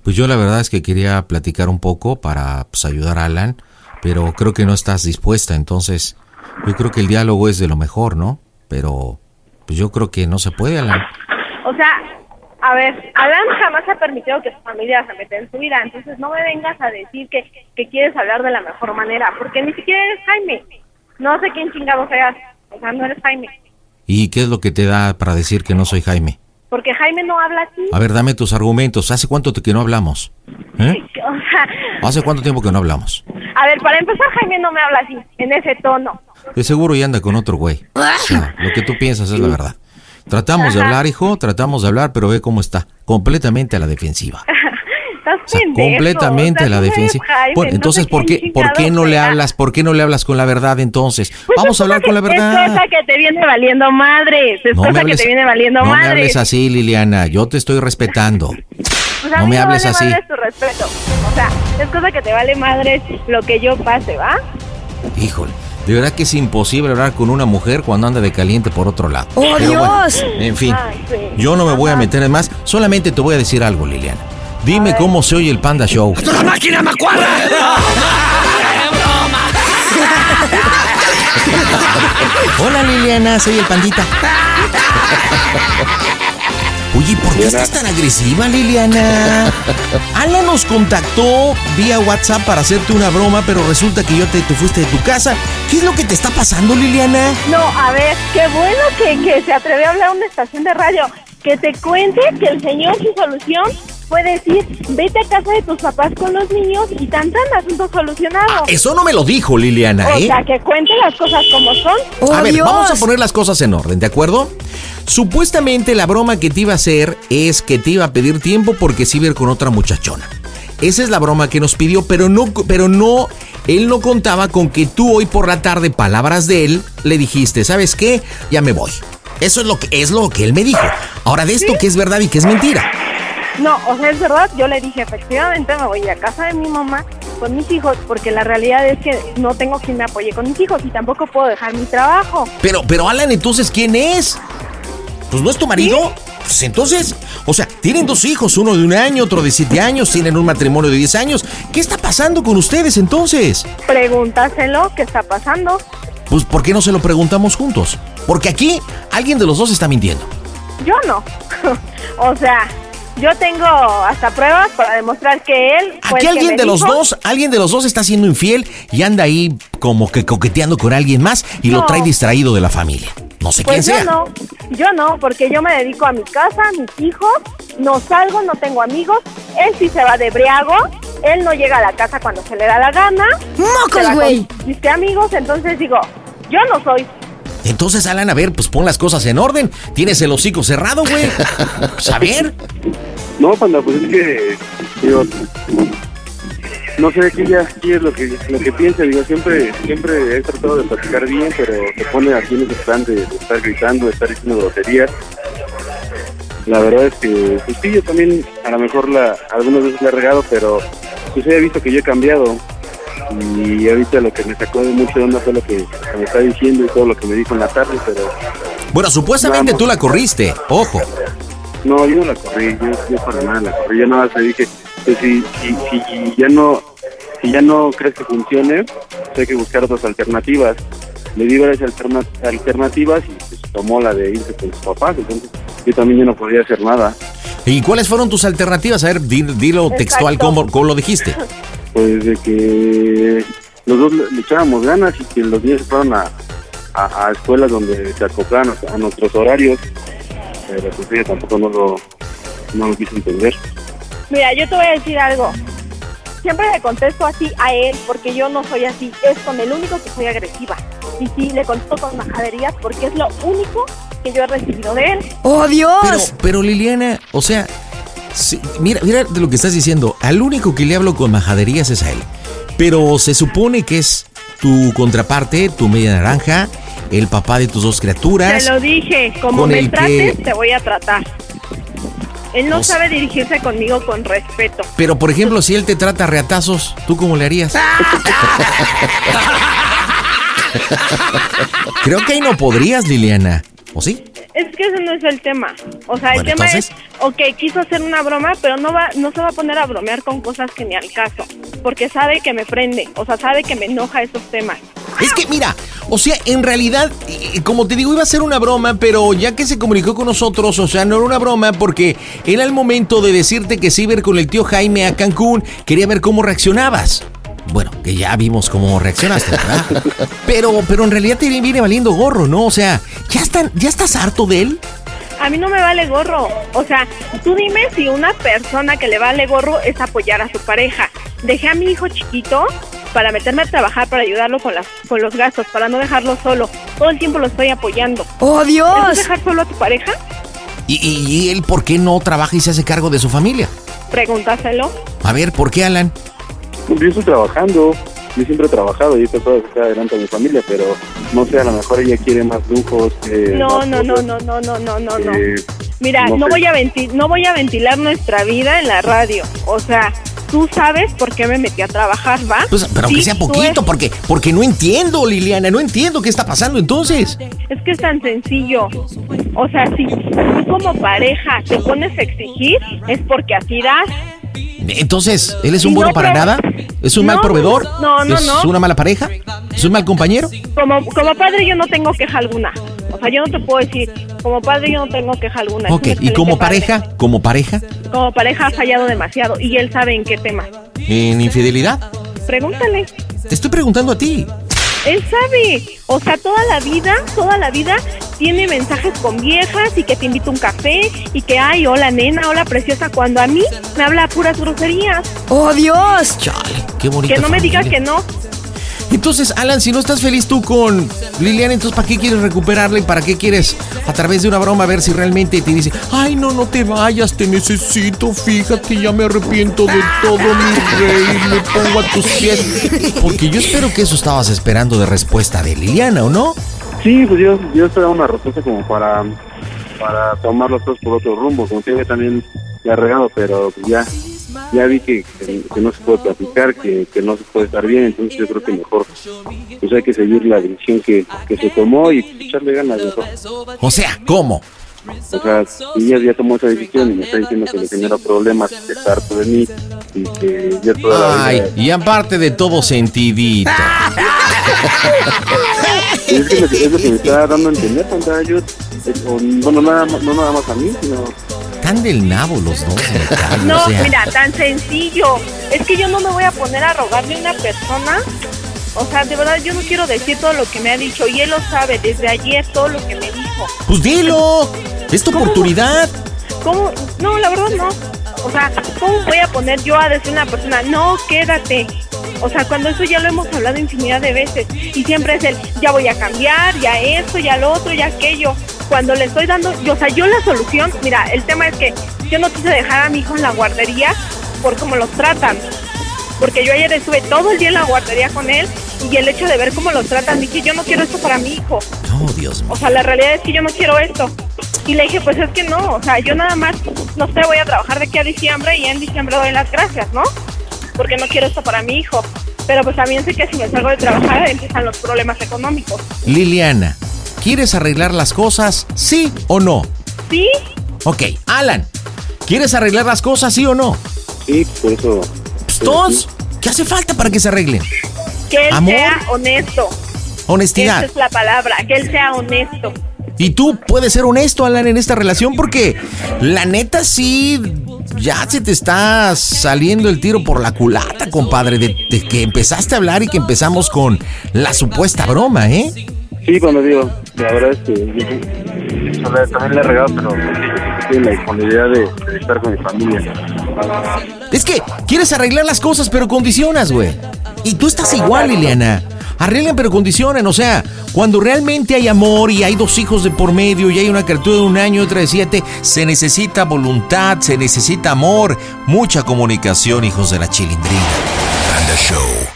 pues yo la verdad es que quería platicar un poco para pues, ayudar a Alan, pero creo que no estás dispuesta, entonces yo creo que el diálogo es de lo mejor, ¿no? Pero pues yo creo que no se puede, Alan. O sea, a ver, Alan jamás ha permitido que su familia se meta en su vida, entonces no me vengas a decir que, que quieres hablar de la mejor manera, porque ni siquiera eres Jaime. No sé quién chingado seas, o sea, no eres Jaime. ¿Y qué es lo que te da para decir que no soy Jaime? Porque Jaime no habla así. A ver, dame tus argumentos. ¿Hace cuánto que no hablamos? ¿Eh? O sea, ¿Hace cuánto tiempo que no hablamos? a ver, para empezar, Jaime no me habla así, en ese tono. De seguro ya anda con otro güey. O sea, lo que tú piensas es la verdad. Tratamos de Ajá. hablar, hijo, tratamos de hablar, pero ve cómo está. Completamente a la defensiva. Sea, completamente o sea, a la. Jaime, Bueno, entonces, ¿por qué, ¿quién ¿por qué no le hablas? ¿Por qué no le hablas con la verdad entonces? Pues Vamos a hablar con la que- Es verdad. cosa que te viene valiendo madres. Es No me cosa hables, que te viene valiendo no me madres. hables así, Liliana. Yo te estoy respetando. Pues a no mí me hables vale así. madres tu respeto. O sea, es cosa que te vale madres lo que yo pase, ¿va? Híjole, de verdad que es imposible hablar con una mujer cuando anda de caliente por otro lado. ¡Oh, Pero bueno, Dios! en fin, Ay, sí. yo no me voy a meter en más. Solamente te voy a decir algo, Liliana. Dime cómo se oye el Panda Show. ¡La máquina macuarra! Hola Liliana, soy el Pandita. Oye, ¿por qué estás tan agresiva, Liliana? Ala nos contactó vía WhatsApp para hacerte una broma, pero resulta que yo te, te fuiste de tu casa. ¿Qué es lo que te está pasando, Liliana? No, a ver, qué bueno que, que se atrevió a hablar a una estación de radio. Que te cuente que el señor su solución fue decir, vete a casa de tus papás con los niños y tan tan asunto solucionado. Eso no me lo dijo Liliana, o ¿eh? sea, que cuente las cosas como son. a ver, vamos a poner las cosas en orden, ¿de acuerdo? Supuestamente la broma que te iba a hacer es que te iba a pedir tiempo porque se iba a ir con otra muchachona. Esa es la broma que nos pidió, pero no, pero no, él no contaba con que tú hoy por la tarde, palabras de él, le dijiste, ¿sabes qué? Ya me voy. Eso es lo que es lo que él me dijo. Ahora de esto que es verdad y que es mentira. No, o sea, es verdad, yo le dije, efectivamente me voy a casa de mi mamá con mis hijos, porque la realidad es que no tengo quien me apoye con mis hijos y tampoco puedo dejar mi trabajo. Pero, pero Alan, entonces, ¿quién es? Pues no es tu marido. Pues entonces, o sea, tienen dos hijos, uno de un año, otro de siete años, tienen un matrimonio de 10 años. ¿Qué está pasando con ustedes entonces? Pregúntaselo, ¿qué está pasando? Pues, ¿por qué no se lo preguntamos juntos? Porque aquí alguien de los dos está mintiendo. Yo no. o sea, yo tengo hasta pruebas para demostrar que él fue Aquí el que alguien me de los dos, alguien de los dos está siendo infiel y anda ahí como que coqueteando con alguien más y lo trae distraído de la familia. No sé Pues quién yo sea. no, yo no, porque yo me dedico a mi casa, a mis hijos, no salgo, no tengo amigos, él sí se va de briago, él no llega a la casa cuando se le da la gana. ¡Mocos, güey! Mis amigos, entonces digo, yo no soy. Entonces, Alan, a ver, pues pon las cosas en orden. Tienes el hocico cerrado, güey. Pues a ver. No, panda, pues es que, digo, no sé qué ya es lo que lo que piensa, digo, siempre siempre he tratado de platicar bien, pero se pone aquí en ese plan de, estar gritando, de estar diciendo groserías. la verdad es que, pues sí, yo también a lo mejor la, algunas veces le he regado, pero pues he visto que yo he cambiado. Y ahorita lo que me sacó de mucho de onda fue lo que me está diciendo y todo lo que me dijo en la tarde, pero Bueno, supuestamente tú la corriste, ojo. no, yo no la corrí, yo, yo para nada la corrí, yo nada más le dije, pues si, si, si ya no, si ya no crees que funcione, pues hay que buscar otras alternativas. Le di varias alterna- alternativas y pues tomó la de irse con sus papás, entonces yo también ya no podía hacer nada. ¿Y cuáles fueron tus alternativas? A ver, di- dilo textual. ¿cómo, cómo lo dijiste? Pues de que los dos le, echábamos ganas y que los niños fueron a, a, a escuelas donde se acoplan a, a nuestros horarios, pero pues ella tampoco no lo, no lo quiso entender. Mira, yo te voy a decir algo. Siempre le contesto así a él porque yo no soy así. Es con el único que soy agresiva. Y sí, le contesto con majaderías porque es lo único que yo he recibido de él. ¡Oh, Dios! Pero, pero Liliana, o sea, sí, mira, mira de lo que estás diciendo. Al único que le hablo con majaderías es a él. Pero se supone que es tu contraparte, tu media naranja, el papá de tus dos criaturas. Te lo dije, como me trates, que- te voy a tratar. Él no O sea- sabe dirigirse conmigo con respeto. Pero, por ejemplo, si él te trata a reatazos, ¿tú cómo le harías? Creo que ahí no podrías, Liliana. ¿O sí? Es que ese no es el tema. O sea, el tema entonces- es, ok, quiso hacer una broma, pero no va, no se va a poner a bromear con cosas que ni al caso, porque sabe que me prende, o sea, sabe que me enoja esos temas. Es que, mira, o sea, en realidad, como te digo, iba a ser una broma, pero ya que se comunicó con nosotros, o sea, no era una broma porque era el momento de decirte que a ir con el tío Jaime a Cancún, quería ver cómo reaccionabas. Bueno, que ya vimos cómo reaccionaste, ¿verdad? Pero, pero en realidad te viene valiendo gorro, ¿no? O sea, ¿ya, están, ¿ya estás harto de él? A mí no me vale gorro. O sea, tú dime si una persona que le vale gorro es apoyar a su pareja. Dejé a mi hijo chiquito para meterme a trabajar, para ayudarlo con, las, con los gastos, para no dejarlo solo. Todo el tiempo lo estoy apoyando. ¡Oh, Dios! ¿Eso es dejar solo a tu pareja? ¿Y, y- y él por qué no trabaja y se hace cargo de su familia? Pregúntaselo. A ver, ¿por qué, Alan? Yo estoy trabajando, yo siempre he trabajado y he tratado de sacar adelante a mi familia, pero no sé, a lo mejor ella quiere más lujos. eh, No, más no, no, cosas, no, no, no, no, no, no. eh, Mira, no no, sé. voy a venti- no voy a ventilar nuestra vida en la radio. O sea, tú sabes por qué me metí a trabajar, ¿va? Pues, pero aunque Sí, sea poquito, es- porque, porque no entiendo, Liliana, no entiendo qué está pasando entonces. Es que es tan sencillo. O sea, si tú como pareja te pones a exigir, es porque así das. Entonces, ¿él es un bueno no, para nada? ¿Es un No, mal proveedor? no, no, ¿Es una mala pareja? ¿Es un mal compañero? Como, como padre yo no tengo queja alguna. O sea, yo no te puedo decir, como padre yo no tengo queja alguna. Ok, ¿y como padre. pareja? ¿Como pareja? Como pareja ha fallado demasiado y él sabe en qué tema. ¿En infidelidad? Pregúntale. Te estoy preguntando a ti. Él sabe, o sea, toda la vida, toda la vida tiene mensajes con viejas y que te invito a un café y que, ay, hola nena, hola preciosa, cuando a mí me habla puras groserías. ¡Oh, Dios! Chale, qué bonito. Que no me digas que no. Entonces, Alan, si no estás feliz tú con Liliana, entonces ¿para qué quieres recuperarla y para qué quieres a través de una broma ver si realmente te dice, ay, no, no te vayas, te necesito, fíjate, ya me arrepiento de todo, mi rey, me pongo a tus pies. Porque yo espero que eso estabas esperando de respuesta de Liliana, ¿o no? Sí, pues yo, yo esperaba una respuesta como para, para tomar las cosas por otro rumbo, como que también ha regado, pero ya, ya vi que, que, que no se puede platicar, que, que no se puede estar bien, entonces yo creo que mejor pues hay que seguir la dirección que, que se tomó y echarle ganas mejor. O sea, ¿cómo? O sea, ella ya tomó esa decisión y me está diciendo que le genera problemas, que está harto de mí y que ya toda la Ay, vida... y aparte de todo sentidito. Es, que es lo que me está dando a entender, yo, eh, o- bueno, nada, no nada más a mí, sino Tan del nabo los dos, No, o sea. mira, tan sencillo. Es que yo no me voy a poner a rogarle a una persona. O sea, de verdad, yo no quiero decir todo lo que me ha dicho y él lo sabe desde ayer todo lo que me dijo. Pues dilo, es tu oportunidad. ¿Cómo? No, la verdad no. O sea, ¿cómo voy a poner yo a decir a una persona, no, quédate? O sea, cuando eso ya lo hemos hablado infinidad de veces y siempre es el, ya voy a cambiar, ya esto, ya lo otro, ya aquello. Cuando le estoy dando, yo, o sea, yo la solución, mira, el tema es que yo no quise dejar a mi hijo en la guardería por cómo los tratan. Porque yo ayer estuve todo el día en la guardería con él y el hecho de ver cómo los tratan, dije, yo no quiero esto para mi hijo. Oh, Dios mío. O sea, la realidad es que yo no quiero esto. Y le dije, pues es que no, o sea, yo nada más, no sé, voy a trabajar de aquí a diciembre y en diciembre doy las gracias, ¿no? Porque no quiero esto para mi hijo. Pero pues también sé que si me salgo de trabajar empiezan los problemas económicos. Liliana, ¿quieres arreglar las cosas, sí o no? ¿Sí? Ok, Alan, ¿quieres arreglar las cosas, sí o no? Sí, por eso. Todos, ¿qué hace falta para que se arreglen? Que él Amor. sea honesto. Honestidad. Esa es la palabra, que él sea honesto. Y tú puedes ser honesto, Alan, en esta relación porque la neta sí, ya se te está saliendo el tiro por la culata, compadre, de, de que empezaste a hablar y que empezamos con la supuesta broma, ¿eh? Sí, cuando digo, la verdad es que yo yo le- también le he regado, pero en la disponibilidad de, de estar con mi familia. Es que quieres arreglar las cosas, pero condicionas, güey. Y tú estás igual, Liliana. Arreglan, pero condicionan. O sea, cuando realmente hay amor y hay dos hijos de por medio y hay una criatura de un año y otra de siete, se necesita voluntad, se necesita amor, mucha comunicación, hijos de la chilindrina. Panda Show.